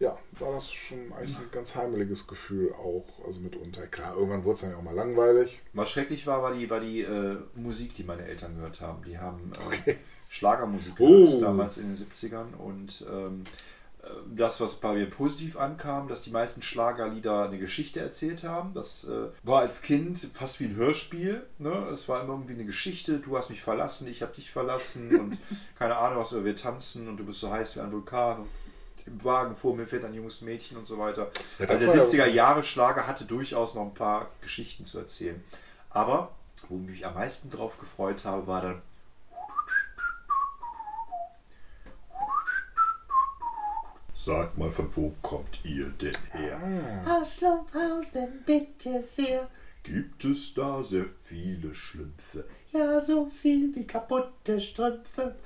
Speaker 2: ja, war das schon eigentlich ein ganz heimeliges Gefühl auch, also mitunter. Klar, irgendwann wurde es dann ja auch mal langweilig.
Speaker 1: Was schrecklich war, war die, war die äh, Musik, die meine Eltern gehört haben. Die haben äh, okay. Schlagermusik gehört, oh. damals in den 70ern und ähm, das, was bei mir positiv ankam, dass die meisten Schlagerlieder eine Geschichte erzählt haben. Das äh, war als Kind fast wie ein Hörspiel. Ne? Es war immer irgendwie eine Geschichte. Du hast mich verlassen, ich habe dich verlassen und keine Ahnung was, oder wir tanzen und du bist so heiß wie ein Vulkan. Im Wagen vor mir fährt ein junges Mädchen und so weiter. Ja, also der 70er Jahre Schlager hatte durchaus noch ein paar Geschichten zu erzählen. Aber wo ich mich am meisten drauf gefreut habe, war dann Sagt mal, von wo kommt ihr denn her?
Speaker 3: Ah. Aus Schlumpfhausen, bitte sehr.
Speaker 1: Gibt es da sehr viele Schlümpfe?
Speaker 3: Ja, so viel wie kaputte Strümpfe.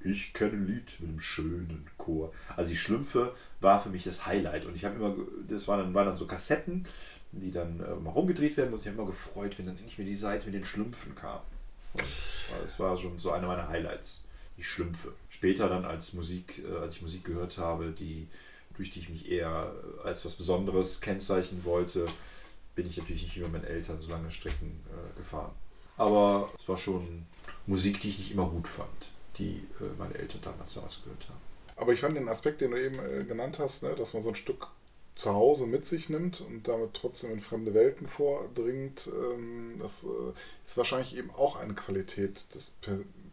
Speaker 1: Ich kenne ein Lied mit einem schönen Chor. Also die Schlümpfe war für mich das Highlight. Und ich habe immer, das waren dann, waren dann so Kassetten, die dann äh, mal rumgedreht werden mussten. Ich habe immer gefreut, wenn dann endlich mir die Seite mit den Schlümpfen kam. Und das war schon so eine meiner Highlights die Schlümpfe. Später dann als Musik, äh, als ich Musik gehört habe, die, durch die ich mich eher als was Besonderes kennzeichnen wollte, bin ich natürlich nicht wie bei meinen Eltern so lange Strecken äh, gefahren. Aber es war schon Musik, die ich nicht immer gut fand, die äh, meine Eltern damals ausgehört haben.
Speaker 2: Aber ich fand den Aspekt, den du eben äh, genannt hast, ne, dass man so ein Stück zu Hause mit sich nimmt und damit trotzdem in fremde Welten vordringt, ähm, das äh, ist wahrscheinlich eben auch eine Qualität des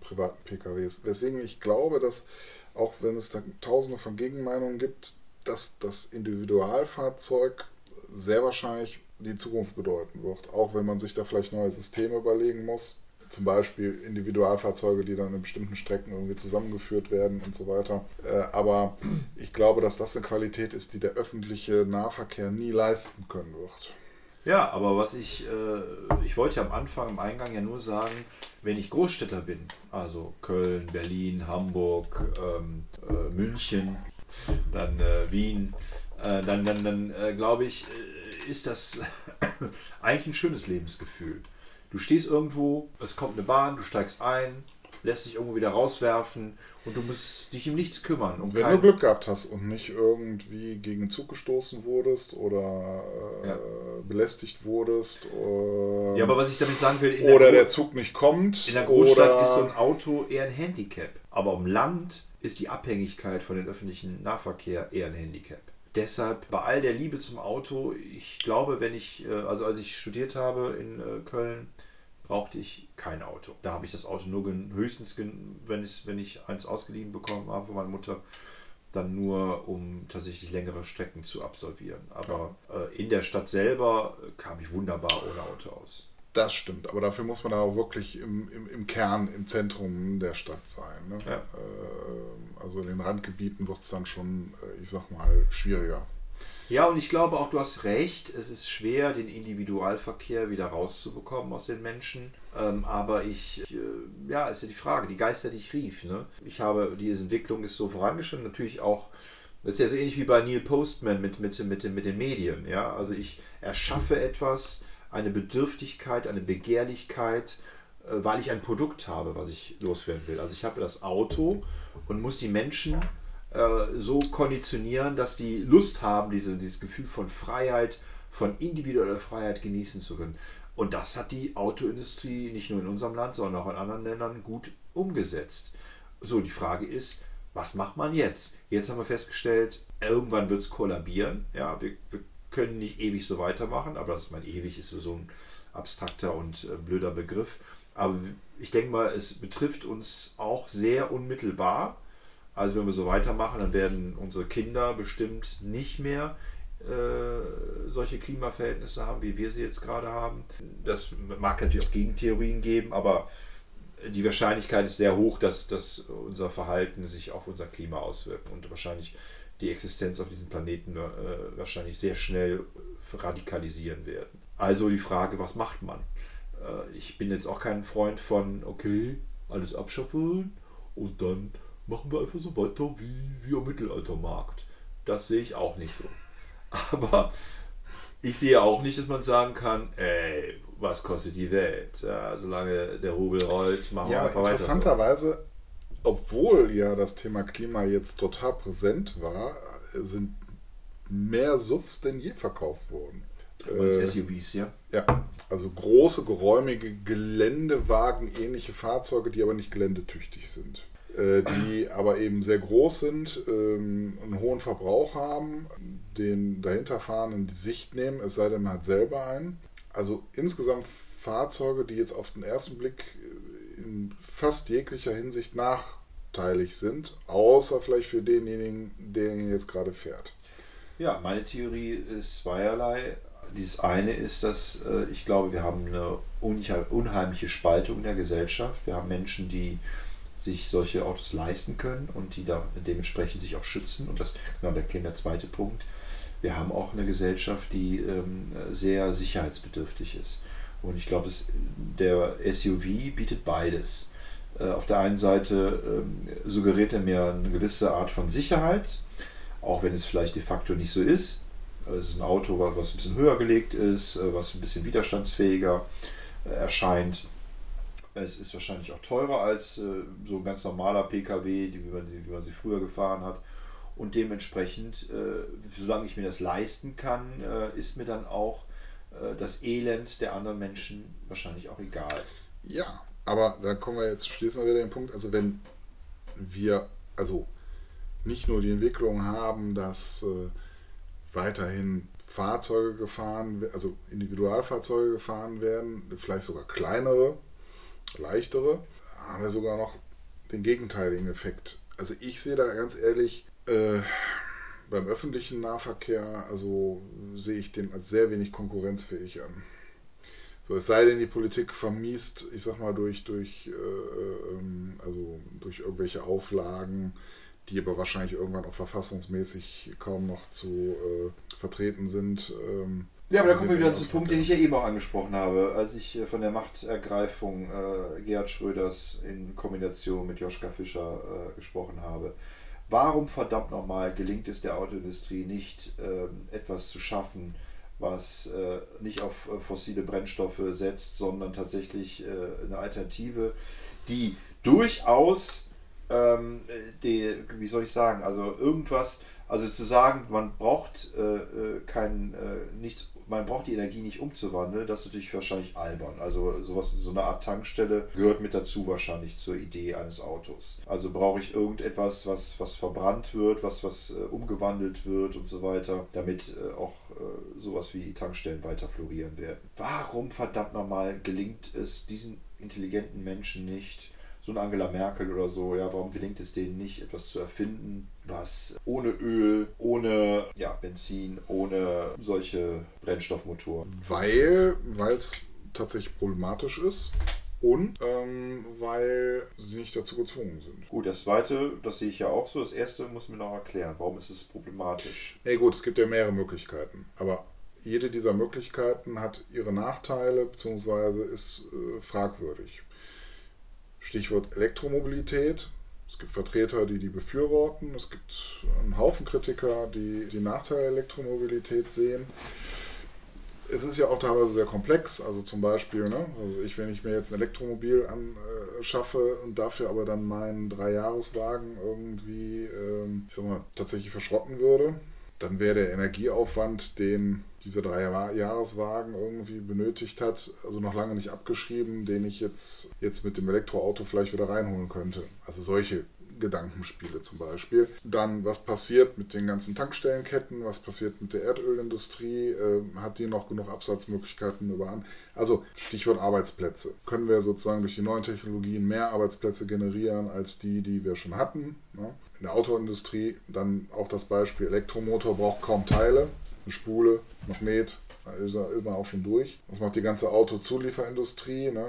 Speaker 2: privaten PKWs. Weswegen ich glaube, dass auch wenn es da tausende von Gegenmeinungen gibt, dass das Individualfahrzeug sehr wahrscheinlich die Zukunft bedeuten wird. Auch wenn man sich da vielleicht neue Systeme überlegen muss. Zum Beispiel Individualfahrzeuge, die dann in bestimmten Strecken irgendwie zusammengeführt werden und so weiter. Äh, aber ich glaube, dass das eine Qualität ist, die der öffentliche Nahverkehr nie leisten können wird.
Speaker 1: Ja, aber was ich, äh, ich wollte ja am Anfang, im Eingang ja nur sagen, wenn ich Großstädter bin, also Köln, Berlin, Hamburg, ähm, äh, München, dann äh, Wien, äh, dann, dann, dann äh, glaube ich, äh, ist das eigentlich ein schönes Lebensgefühl. Du stehst irgendwo, es kommt eine Bahn, du steigst ein, lässt dich irgendwo wieder rauswerfen und du musst dich um nichts kümmern. Um
Speaker 2: Wenn
Speaker 1: kein-
Speaker 2: du Glück gehabt hast und nicht irgendwie gegen den Zug gestoßen wurdest oder äh,
Speaker 1: Ja.
Speaker 2: belästigt wurdest oder,
Speaker 1: ja, aber was ich damit sagen will, in der
Speaker 2: oder
Speaker 1: Gro-
Speaker 2: der Zug nicht kommt.
Speaker 1: In der Großstadt
Speaker 2: oder,
Speaker 1: ist so ein Auto eher ein Handicap. Aber im Land ist die Abhängigkeit von dem öffentlichen Nahverkehr eher ein Handicap. Deshalb bei all der Liebe zum Auto, ich glaube, wenn ich, äh, also als ich studiert habe in äh, Köln, brauchte ich kein Auto. Da habe ich das Auto nur höchstens, wenn, ich, wenn ich eins ausgeliehen bekommen habe von meiner Mutter, dann nur, um tatsächlich längere Strecken zu absolvieren. Aber äh, in der Stadt selber kam ich wunderbar ohne Auto aus.
Speaker 2: Das stimmt, aber dafür muss man da auch wirklich im, im, im Kern, im Zentrum der Stadt sein. Ne?
Speaker 1: Ja.
Speaker 2: Äh, also in den Randgebieten wird es dann schon, äh, ich sag mal, schwieriger.
Speaker 1: Ja, und ich glaube auch, du hast recht, es ist schwer, den Individualverkehr wieder rauszubekommen aus den Menschen. Ähm, aber ich, äh, ja, ist ja die Frage, die Geister, die ich rief. Ne? Ich habe, diese Entwicklung ist so vorangeschritten, natürlich auch, das ist ja so ähnlich wie bei Neil Postman mit, mit, mit, mit den Medien. Ja? Also ich erschaffe etwas, eine Bedürftigkeit, eine Begehrlichkeit, äh, weil ich ein Produkt habe, was ich loswerden will. Also ich habe das Auto und muss die Menschen äh, so konditionieren, dass die Lust haben, diese, dieses Gefühl von Freiheit, von individueller Freiheit genießen zu können. Und das hat die Autoindustrie nicht nur in unserem Land, sondern auch in anderen Ländern gut umgesetzt. So, die Frage ist, was macht man jetzt? Jetzt haben wir festgestellt, irgendwann wird es kollabieren. Ja, wir, wir können nicht ewig so weitermachen, aber das ist mein ewig ist so ein abstrakter und äh, blöder Begriff. Aber ich denke mal, es betrifft uns auch sehr unmittelbar. Also wenn wir so weitermachen, dann werden unsere Kinder bestimmt nicht mehr äh, solche Klimaverhältnisse haben, wie wir sie jetzt gerade haben. Das mag natürlich auch Gegentheorien geben, aber die Wahrscheinlichkeit ist sehr hoch, dass, dass unser Verhalten sich auf unser Klima auswirkt und wahrscheinlich die Existenz auf diesem Planeten äh, wahrscheinlich sehr schnell radikalisieren werden. Also die Frage, was macht man? Äh, ich bin jetzt auch kein Freund von, okay, alles abschaffen und dann machen wir einfach so weiter wie, wie am Mittelaltermarkt. Das sehe ich auch nicht so. Aber ich sehe auch nicht, dass man sagen kann, ey, was kostet die Welt? Ja, solange der Rubel rollt, machen
Speaker 2: Ja,
Speaker 1: wir einfach weiter. So.
Speaker 2: interessanterweise, obwohl ja das Thema Klima jetzt total präsent war, sind mehr SUVs denn je verkauft worden.
Speaker 1: Als
Speaker 2: Äh,
Speaker 1: SUVs, ja.
Speaker 2: ja, also große, geräumige Geländewagen, ähnliche Fahrzeuge, die aber nicht geländetüchtig sind. Äh, die aber eben sehr groß sind, ähm, einen hohen Verbrauch haben, den dahinterfahrenden die Sicht nehmen, es sei denn, man hat selber einen. Also insgesamt Fahrzeuge, die jetzt auf den ersten Blick äh, in fast jeglicher Hinsicht nachteilig sind, außer vielleicht für denjenigen, der ihn jetzt gerade fährt.
Speaker 1: Ja, meine Theorie ist zweierlei. Dieses eine ist, dass äh, ich glaube, wir haben eine unheim- unheimliche Spaltung in der Gesellschaft. Wir haben Menschen, die sich solche Autos leisten können und die da dementsprechend sich auch schützen. Und das genau der, der zweite Punkt. Wir haben auch eine Gesellschaft, die ähm, sehr sicherheitsbedürftig ist. Und ich glaube, der SUV bietet beides. Äh, auf der einen Seite ähm, suggeriert er mir eine gewisse Art von Sicherheit, auch wenn es vielleicht de facto nicht so ist. Es ist ein Auto, wa- was ein bisschen höher gelegt ist, äh, was ein bisschen widerstandsfähiger äh, erscheint. Es ist wahrscheinlich auch teurer als äh, so ein ganz normaler PKW, die, wie, man, sie- wie man sie früher gefahren hat. Und dementsprechend, äh, solange ich mir das leisten kann, äh, ist mir dann auch äh, das Elend der anderen Menschen wahrscheinlich auch egal.
Speaker 2: Ja, aber da kommen wir jetzt, schließen wir wieder den Punkt, also wenn wir, also nicht nur die Entwicklung haben, dass äh, weiterhin Fahrzeuge gefahren, also Individualfahrzeuge gefahren werden, vielleicht sogar kleinere, leichtere, haben wir sogar noch den gegenteiligen Effekt. Also ich sehe da ganz ehrlich äh, beim öffentlichen Nahverkehr, also sehe ich den als sehr wenig konkurrenzfähig an. So, es sei denn, die Politik vermiest, ich sag mal, durch, durch, äh, ähm, also durch irgendwelche Auflagen, die aber wahrscheinlich irgendwann auch verfassungsmäßig kaum noch zu äh, vertreten sind. Ähm,
Speaker 1: ja, aber da kommen wir wieder zum Punkt, den ich ja eben auch angesprochen habe, als ich äh, von der Machtergreifung äh, Gerhard Schröders in Kombination mit Joschka Fischer äh, gesprochen habe. Warum verdammt nochmal gelingt es der Autoindustrie nicht, äh, etwas zu schaffen, was äh, nicht auf äh, fossile Brennstoffe setzt, sondern tatsächlich eine Alternative, die durchaus, ähm, die, wie soll ich sagen, also irgendwas, also zu sagen, man braucht kein, nichts man braucht die Energie nicht umzuwandeln, das ist natürlich wahrscheinlich albern. Also sowas, so eine Art Tankstelle gehört mit dazu wahrscheinlich zur Idee eines Autos. Also brauche ich irgendetwas, was, was verbrannt wird, was, was äh, umgewandelt wird und so weiter, damit äh, auch äh, sowas wie Tankstellen weiter florieren werden. Warum verdammt nochmal gelingt es diesen intelligenten Menschen nicht, so eine Angela Merkel oder so, ja, warum gelingt es denen nicht, etwas zu erfinden, was ohne Öl, ohne ja, Benzin, ohne solche Brennstoffmotoren?
Speaker 2: Weil es tatsächlich problematisch ist und ähm, weil sie nicht dazu gezwungen sind.
Speaker 1: Gut, das zweite, das sehe ich ja auch so. Das erste muss mir noch erklären. Warum ist es problematisch?
Speaker 2: Nee, gut, es gibt ja mehrere Möglichkeiten. Aber jede dieser Möglichkeiten hat ihre Nachteile bzw. ist äh, fragwürdig. Stichwort Elektromobilität. Es gibt Vertreter, die die befürworten. Es gibt einen Haufen Kritiker, die die Nachteile der Elektromobilität sehen. Es ist ja auch teilweise sehr komplex. Also zum Beispiel, ne, also ich, wenn ich mir jetzt ein Elektromobil anschaffe und dafür aber dann meinen Dreijahreswagen irgendwie, ähm, ich sag mal, tatsächlich verschrotten würde, dann wäre der Energieaufwand, den dieser drei Jahreswagen irgendwie benötigt hat, also noch lange nicht abgeschrieben, den ich jetzt, jetzt mit dem Elektroauto vielleicht wieder reinholen könnte. Also solche Gedankenspiele zum Beispiel. Dann, was passiert mit den ganzen Tankstellenketten, was passiert mit der Erdölindustrie, äh, hat die noch genug Absatzmöglichkeiten überall? Also Stichwort Arbeitsplätze. Können wir sozusagen durch die neuen Technologien mehr Arbeitsplätze generieren als die, die wir schon hatten? Ne? In der Autoindustrie dann auch das Beispiel, Elektromotor braucht kaum Teile eine Spule, Magnet, da ist er, man auch schon durch. Das macht die ganze Autozulieferindustrie, ne,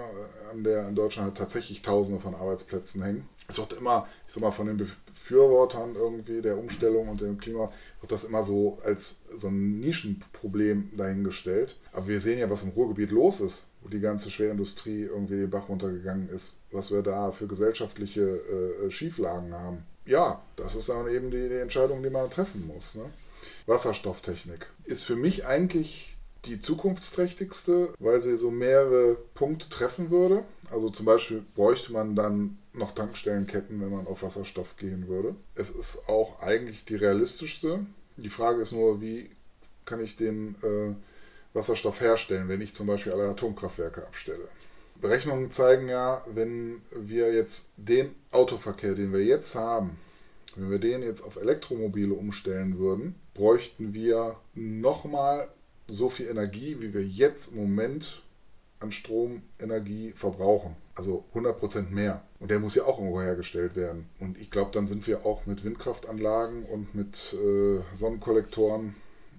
Speaker 2: an der in Deutschland halt tatsächlich Tausende von Arbeitsplätzen hängen. Es wird immer, ich sag mal, von den Befürwortern irgendwie der Umstellung und dem Klima, wird das immer so als so ein Nischenproblem dahingestellt. Aber wir sehen ja, was im Ruhrgebiet los ist, wo die ganze Schwerindustrie irgendwie den Bach runtergegangen ist, was wir da für gesellschaftliche äh, Schieflagen haben. Ja, das ist dann eben die, die Entscheidung, die man treffen muss. Ne? Wasserstofftechnik ist für mich eigentlich die zukunftsträchtigste, weil sie so mehrere Punkte treffen würde. Also zum Beispiel bräuchte man dann noch Tankstellenketten, wenn man auf Wasserstoff gehen würde. Es ist auch eigentlich die realistischste. Die Frage ist nur, wie kann ich den äh, Wasserstoff herstellen, wenn ich zum Beispiel alle Atomkraftwerke abstelle. Berechnungen zeigen ja, wenn wir jetzt den Autoverkehr, den wir jetzt haben, wenn wir den jetzt auf Elektromobile umstellen würden, bräuchten wir nochmal so viel Energie, wie wir jetzt im Moment an Stromenergie verbrauchen. Also 100% mehr. Und der muss ja auch irgendwo hergestellt werden. Und ich glaube, dann sind wir auch mit Windkraftanlagen und mit äh, Sonnenkollektoren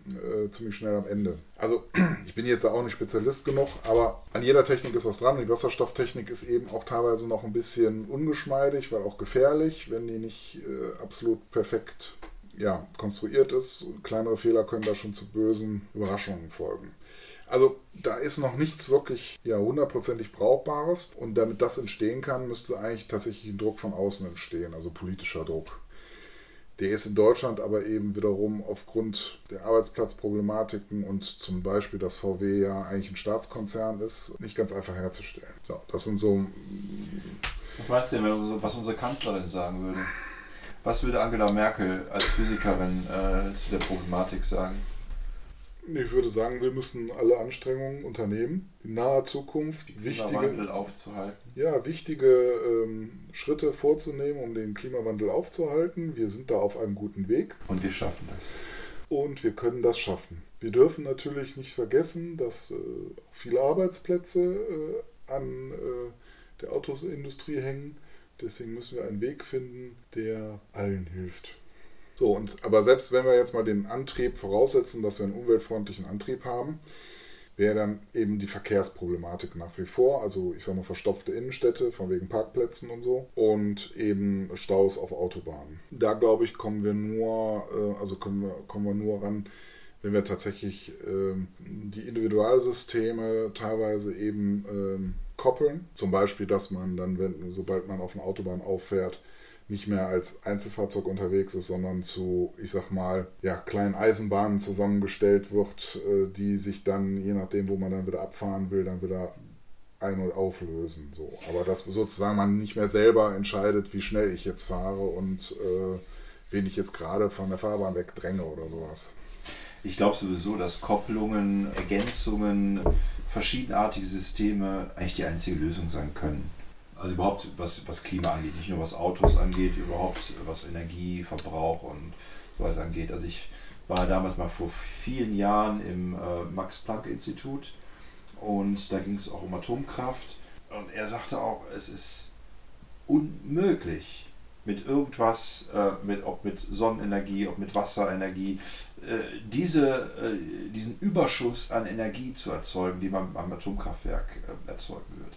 Speaker 2: äh, ziemlich schnell am Ende. Also ich bin jetzt auch nicht Spezialist genug, aber an jeder Technik ist was dran. Die Wasserstofftechnik ist eben auch teilweise noch ein bisschen ungeschmeidig, weil auch gefährlich, wenn die nicht äh, absolut perfekt ja, konstruiert ist. Kleinere Fehler können da schon zu bösen Überraschungen folgen. Also da ist noch nichts wirklich ja, hundertprozentig Brauchbares und damit das entstehen kann, müsste eigentlich tatsächlich ein Druck von außen entstehen, also politischer Druck. Der ist in Deutschland aber eben wiederum aufgrund der Arbeitsplatzproblematiken und zum Beispiel, dass VW ja eigentlich ein Staatskonzern ist, nicht ganz einfach herzustellen. Ja, das sind so.
Speaker 1: Was meinst du denn, was unsere Kanzlerin sagen würde? Was würde Angela Merkel als Physikerin äh, zu der Problematik sagen?
Speaker 2: Ich würde sagen, wir müssen alle Anstrengungen unternehmen, in naher Zukunft
Speaker 1: wichtige, aufzuhalten.
Speaker 2: Ja, wichtige ähm, Schritte vorzunehmen, um den Klimawandel aufzuhalten. Wir sind da auf einem guten Weg.
Speaker 1: Und wir schaffen das.
Speaker 2: Und wir können das schaffen. Wir dürfen natürlich nicht vergessen, dass äh, viele Arbeitsplätze äh, an äh, der Autosindustrie hängen. Deswegen müssen wir einen Weg finden, der allen hilft. So, und aber selbst wenn wir jetzt mal den Antrieb voraussetzen, dass wir einen umweltfreundlichen Antrieb haben, wäre dann eben die Verkehrsproblematik nach wie vor. Also ich sage mal verstopfte Innenstädte von wegen Parkplätzen und so und eben Staus auf Autobahnen. Da glaube ich, kommen wir nur, äh, also kommen wir, kommen wir nur ran, wenn wir tatsächlich ähm, die Individualsysteme teilweise eben ähm, koppeln. Zum Beispiel, dass man dann, wenn, sobald man auf einer Autobahn auffährt, nicht mehr als Einzelfahrzeug unterwegs ist, sondern zu, ich sag mal, ja, kleinen Eisenbahnen zusammengestellt wird, äh, die sich dann, je nachdem, wo man dann wieder abfahren will, dann wieder ein- und auflösen. So. Aber dass sozusagen man nicht mehr selber entscheidet, wie schnell ich jetzt fahre und äh, wen ich jetzt gerade von der Fahrbahn wegdränge oder sowas.
Speaker 1: Ich glaube sowieso, dass Kopplungen, Ergänzungen, verschiedenartige Systeme eigentlich die einzige Lösung sein können. Also überhaupt was, was Klima angeht, nicht nur was Autos angeht, überhaupt was Energieverbrauch und so weiter angeht. Also ich war damals mal vor vielen Jahren im äh, Max-Planck-Institut und da ging es auch um Atomkraft. Und er sagte auch, es ist unmöglich, mit irgendwas, äh, mit, ob mit Sonnenenergie, ob mit Wasserenergie, äh, diese, äh, diesen Überschuss an Energie zu erzeugen, die man am Atomkraftwerk äh, erzeugen wird.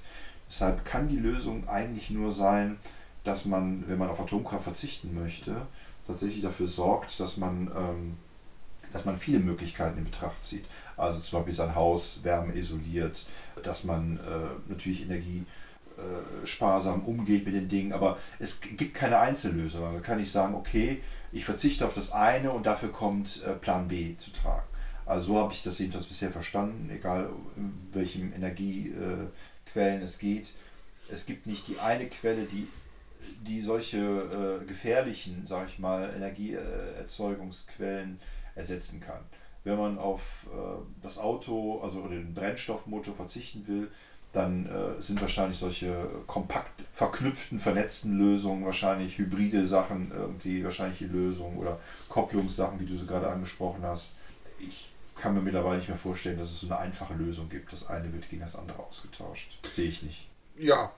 Speaker 1: Deshalb kann die Lösung eigentlich nur sein, dass man, wenn man auf Atomkraft verzichten möchte, tatsächlich dafür sorgt, dass man, ähm, dass man viele Möglichkeiten in Betracht zieht. Also zum Beispiel sein Haus wärme isoliert, dass man äh, natürlich Energie äh, sparsam umgeht mit den Dingen, aber es gibt keine Einzellösung. Also kann ich sagen, okay, ich verzichte auf das eine und dafür kommt äh, Plan B zu tragen. Also so habe ich das jedenfalls bisher verstanden, egal in welchem Energiequellen es geht. Es gibt nicht die eine Quelle, die, die solche äh, gefährlichen, sage ich mal, Energieerzeugungsquellen ersetzen kann. Wenn man auf äh, das Auto, also den Brennstoffmotor verzichten will, dann äh, sind wahrscheinlich solche kompakt verknüpften, vernetzten Lösungen, wahrscheinlich hybride Sachen, irgendwie wahrscheinlich die Lösung oder Kopplungssachen, wie du sie gerade angesprochen hast. Ich kann mir mittlerweile nicht mehr vorstellen, dass es so eine einfache Lösung gibt. Das eine wird gegen das andere ausgetauscht. Das sehe ich nicht.
Speaker 2: Ja,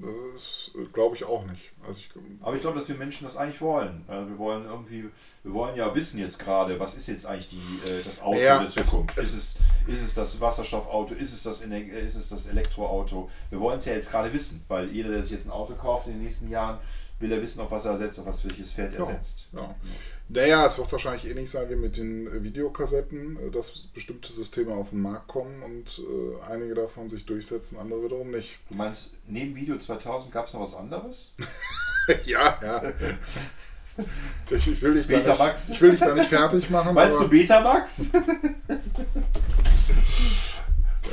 Speaker 2: das glaube ich auch nicht. Also ich,
Speaker 1: Aber ich glaube, dass wir Menschen das eigentlich wollen. Also wir wollen irgendwie, wir wollen ja wissen jetzt gerade, was ist jetzt eigentlich die, äh, das Auto
Speaker 2: Ja,
Speaker 1: der Zukunft?
Speaker 2: es-
Speaker 1: ist, es, ist es das Wasserstoffauto? Ist es das, äh, ist es das Elektroauto? Wir wollen es ja jetzt gerade wissen, weil jeder, der sich jetzt ein Auto kauft in den nächsten Jahren, will er wissen, auf was er ersetzt, auf was welches Pferd er
Speaker 2: Ja.
Speaker 1: setzt.
Speaker 2: ja. Naja, es wird wahrscheinlich ähnlich sein wie mit den äh, Videokassetten, äh, dass bestimmte Systeme auf den Markt kommen und äh, einige davon sich durchsetzen, andere wiederum nicht.
Speaker 1: Du meinst, neben Video 2000 gab es noch was anderes?
Speaker 2: ja, ja. Ich, ich, will dich da
Speaker 1: Betamax.
Speaker 2: nicht, ich will dich da nicht fertig machen.
Speaker 1: Meinst du Betamax?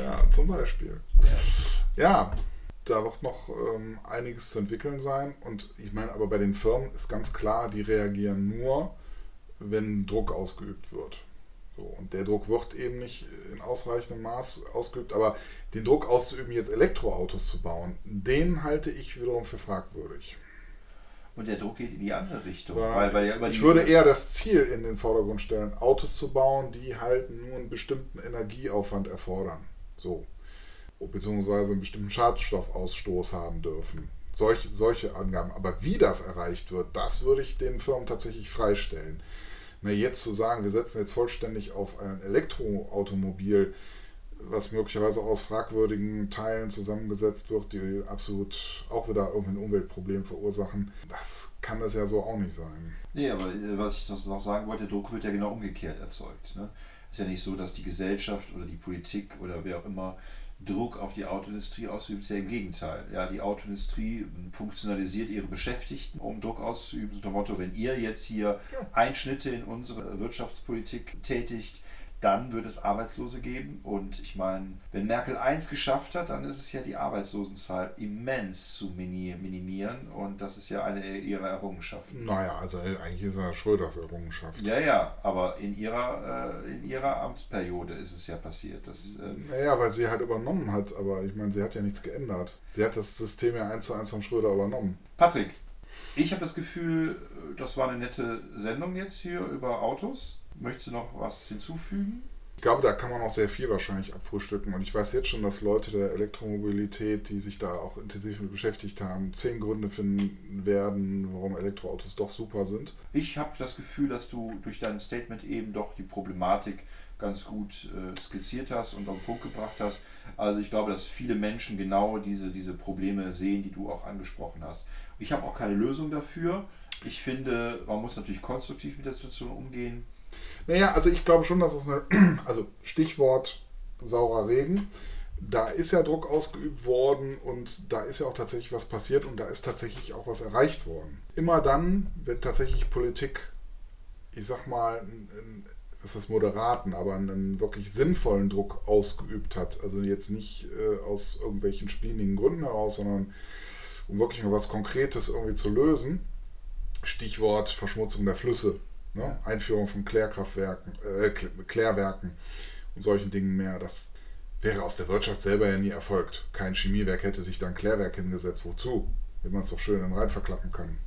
Speaker 2: Ja, zum Beispiel. Ja, da wird noch ähm, einiges zu entwickeln sein. Und ich meine, aber bei den Firmen ist ganz klar, die reagieren nur, wenn Druck ausgeübt wird. So, und der Druck wird eben nicht in ausreichendem Maß ausgeübt, aber den Druck auszuüben, jetzt Elektroautos zu bauen, den halte ich wiederum für fragwürdig.
Speaker 1: Und der Druck geht in die andere Richtung.
Speaker 2: So,
Speaker 1: weil, weil ja immer
Speaker 2: ich würde eher das Ziel in den Vordergrund stellen, Autos zu bauen, die halt nur einen bestimmten Energieaufwand erfordern. So. Beziehungsweise einen bestimmten Schadstoffausstoß haben dürfen. Solch, solche Angaben. Aber wie das erreicht wird, das würde ich den Firmen tatsächlich freistellen. Na, jetzt zu sagen, wir setzen jetzt vollständig auf ein Elektroautomobil, was möglicherweise aus fragwürdigen Teilen zusammengesetzt wird, die absolut auch wieder irgendein Umweltproblem verursachen, das kann das ja so auch nicht sein.
Speaker 1: Nee, aber äh, was ich noch sagen wollte, der Druck wird ja genau umgekehrt erzeugt. Ne? Ist ja nicht so, dass die Gesellschaft oder die Politik oder wer auch immer Druck auf die Autoindustrie ist ja im Gegenteil. Ja, die Autoindustrie funktionalisiert ihre Beschäftigten, um Druck auszuüben. So nach dem Motto, wenn ihr jetzt hier. Einschnitte in unsere Wirtschaftspolitik tätigt, dann wird es Arbeitslose geben. Und ich meine, wenn Merkel eins geschafft hat, dann ist es ja die Arbeitslosenzahl immens zu mini minimieren. Und das ist ja eine ihrer Errungenschaften.
Speaker 2: Naja, also eigentlich ist ja Schröders Errungenschaft.
Speaker 1: Ja, ja, aber in ihrer, äh, in ihrer Amtsperiode ist es ja passiert. Das, äh,
Speaker 2: Naja, weil sie halt übernommen hat, aber ich meine, sie hat ja nichts geändert. Sie hat das System ja eins zu eins von Schröder übernommen.
Speaker 1: Patrick, ich habe das Gefühl, das war eine nette Sendung jetzt hier über Autos. Möchtest du noch was hinzufügen?
Speaker 2: glaube, da kann man auch sehr viel wahrscheinlich abfrühstücken. Und ich weiß jetzt schon, dass Leute der Elektromobilität, die sich da auch intensiv mit beschäftigt haben, zehn Gründe finden werden, warum Elektroautos doch super sind.
Speaker 1: Ich habe das Gefühl, dass du durch dein Statement eben doch die Problematik ganz gut äh, skizziert hast und auf den Punkt gebracht hast. Also ich glaube, dass viele Menschen genau diese, diese Probleme sehen, die du auch angesprochen hast. Ich habe auch keine Lösung dafür. Ich finde, man muss natürlich konstruktiv mit der Situation umgehen.
Speaker 2: Naja, also ich glaube schon, dass es eine, also Stichwort saurer Regen, da ist ja Druck ausgeübt worden und da ist ja auch tatsächlich was passiert und da ist tatsächlich auch was erreicht worden. Immer dann, wenn tatsächlich Politik, ich sag mal, das ist moderaten, aber einen wirklich sinnvollen Druck ausgeübt hat. Also jetzt nicht äh, aus irgendwelchen splinigen Gründen heraus, sondern um wirklich mal was Konkretes irgendwie zu lösen. Stichwort Verschmutzung der Flüsse, ne? Einführung von Klärkraftwerken, äh, Klärwerken und solchen Dingen mehr. Das wäre aus der Wirtschaft selber ja nie erfolgt. Kein Chemiewerk hätte sich dann Klärwerk hingesetzt. Wozu? Wenn man es doch schön in den Rhein verklappen kann.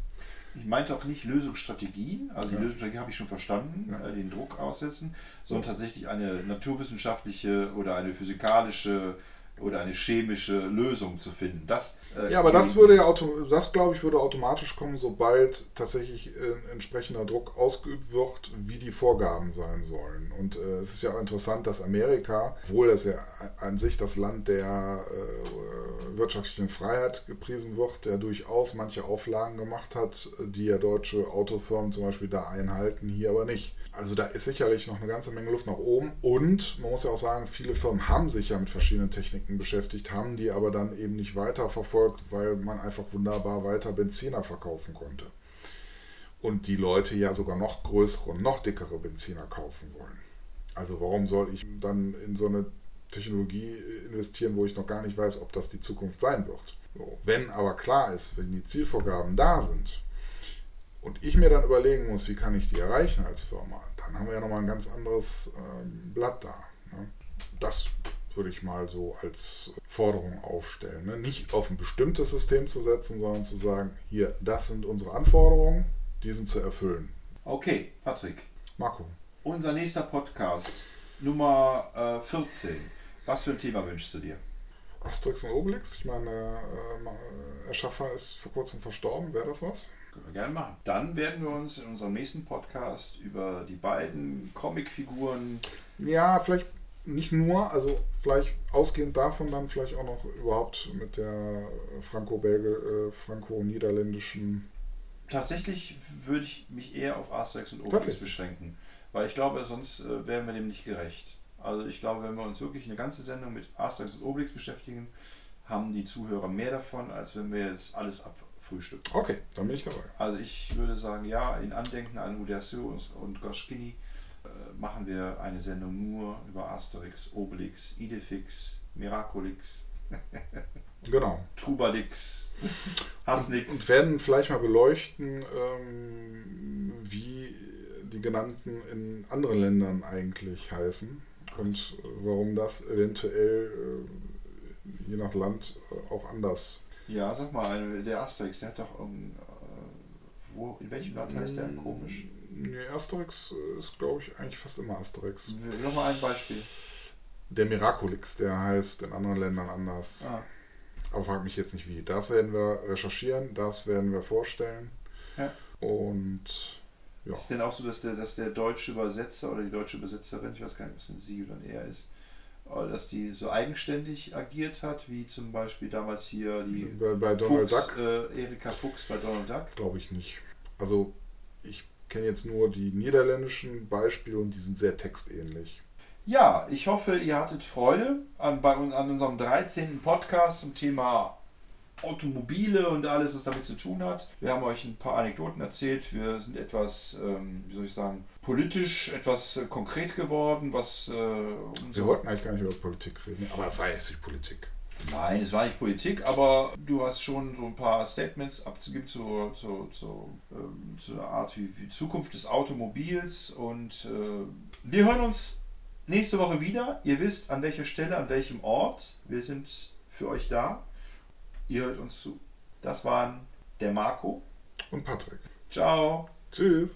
Speaker 1: Ich meinte auch nicht Lösungsstrategien, also ja. die Lösungsstrategie habe ich schon verstanden, ja. äh, den Druck aussetzen, sondern tatsächlich eine naturwissenschaftliche oder eine physikalische oder eine chemische Lösung zu finden. Das,
Speaker 2: äh, ja, aber das würde ja das glaube ich würde automatisch kommen, sobald tatsächlich äh, entsprechender Druck ausgeübt wird, wie die Vorgaben sein sollen. Und äh, es ist ja auch interessant, dass Amerika, obwohl es ja an sich das Land der äh, wirtschaftlichen Freiheit gepriesen wird, der durchaus manche Auflagen gemacht hat, die ja deutsche Autofirmen zum Beispiel da einhalten, hier aber nicht. Also da ist sicherlich noch eine ganze Menge Luft nach oben. Und man muss ja auch sagen, viele Firmen haben sich ja mit verschiedenen Techniken beschäftigt, haben die aber dann eben nicht weiter verfolgt, weil man einfach wunderbar weiter Benziner verkaufen konnte. Und die Leute ja sogar noch größere und noch dickere Benziner kaufen wollen. Also warum soll ich dann in so eine Technologie investieren, wo ich noch gar nicht weiß, ob das die Zukunft sein wird? So. Wenn aber klar ist, wenn die Zielvorgaben da sind, und ich mir dann überlegen muss, wie kann ich die erreichen als Firma, dann haben wir ja nochmal ein ganz anderes ähm, Blatt da. Ne? Das würde ich mal so als Forderung aufstellen. Ne? Nicht auf ein bestimmtes System zu setzen, sondern zu sagen, hier, das sind unsere Anforderungen, die sind zu erfüllen.
Speaker 1: Okay, Patrick.
Speaker 2: Marco.
Speaker 1: Unser nächster Podcast, Nummer äh, 14. Was für ein Thema wünschst du dir?
Speaker 2: Asterix und Obelix. Ich meine, äh, Erschaffer ist vor kurzem verstorben. Wäre das was?
Speaker 1: Können wir gerne machen. Dann werden wir uns in unserem nächsten Podcast über die beiden Comicfiguren.
Speaker 2: Ja, vielleicht nicht nur, also vielleicht ausgehend davon dann vielleicht auch noch überhaupt mit der franco-belge, äh, franco-niederländischen.
Speaker 1: Tatsächlich würde ich mich eher auf Asterix und Obelix beschränken, weil ich glaube, sonst äh, wären wir dem nicht gerecht. Also ich glaube, wenn wir uns wirklich eine ganze Sendung mit Asterix und Obelix beschäftigen, haben die Zuhörer mehr davon, als wenn wir jetzt alles ab Frühstück.
Speaker 2: Okay, dann bin ich dabei.
Speaker 1: Also ich würde sagen, ja, in Andenken an Uderzo und Goschkini äh, machen wir eine Sendung nur über Asterix, Obelix, Idefix, Miraculix.
Speaker 2: genau.
Speaker 1: Trubadix, Hasnix.
Speaker 2: Und, und werden vielleicht mal beleuchten, ähm, wie die genannten in anderen Ländern eigentlich heißen und warum das eventuell äh, je nach Land äh, auch anders
Speaker 1: ja, sag mal, der Asterix, der hat doch. Um, äh, wo, in welchem Land heißt der komisch?
Speaker 2: Nee, Asterix ist, glaube ich, eigentlich fast immer Asterix.
Speaker 1: Nochmal ein Beispiel.
Speaker 2: Der Miraculix, der heißt in anderen Ländern anders. Ah. Aber frag mich jetzt nicht wie. Das werden wir recherchieren, das werden wir vorstellen. Ja. Und
Speaker 1: ja. Ist es denn auch so, dass der, dass der deutsche Übersetzer oder die deutsche Übersetzerin, ich weiß gar nicht, was denn sie oder er ist, äh, dass die so eigenständig agiert hat, wie zum Beispiel damals hier die
Speaker 2: bei, bei Donald
Speaker 1: Fuchs,
Speaker 2: Duck.
Speaker 1: Äh, Erika Fuchs bei Donald Duck?
Speaker 2: Glaube ich nicht. Also ich kenne jetzt nur die niederländischen Beispiele und die sind sehr textähnlich.
Speaker 1: Ja, ich hoffe, ihr hattet Freude an, bei, an unserem 13. Podcast zum Thema Automobile und alles, was damit zu tun hat. Wir haben euch ein paar Anekdoten erzählt. Wir sind etwas, ähm, wie soll ich sagen, politisch etwas äh, konkret geworden, was. Äh,
Speaker 2: Wir wollten eigentlich gar nicht über Politik reden, aber es war jetzt nicht Politik.
Speaker 1: Nein, es war nicht Politik, aber du hast schon so ein paar Statements abzugeben zur, zur, zur, ähm, zur Art wie, wie Zukunft des Automobils. Und äh, wir hören uns nächste Woche wieder. Ihr wisst, an welcher Stelle, an welchem Ort. Wir sind für euch da. Ihr hört uns zu. Das waren der Marco
Speaker 2: und Patrick.
Speaker 1: Ciao.
Speaker 2: Tschüss.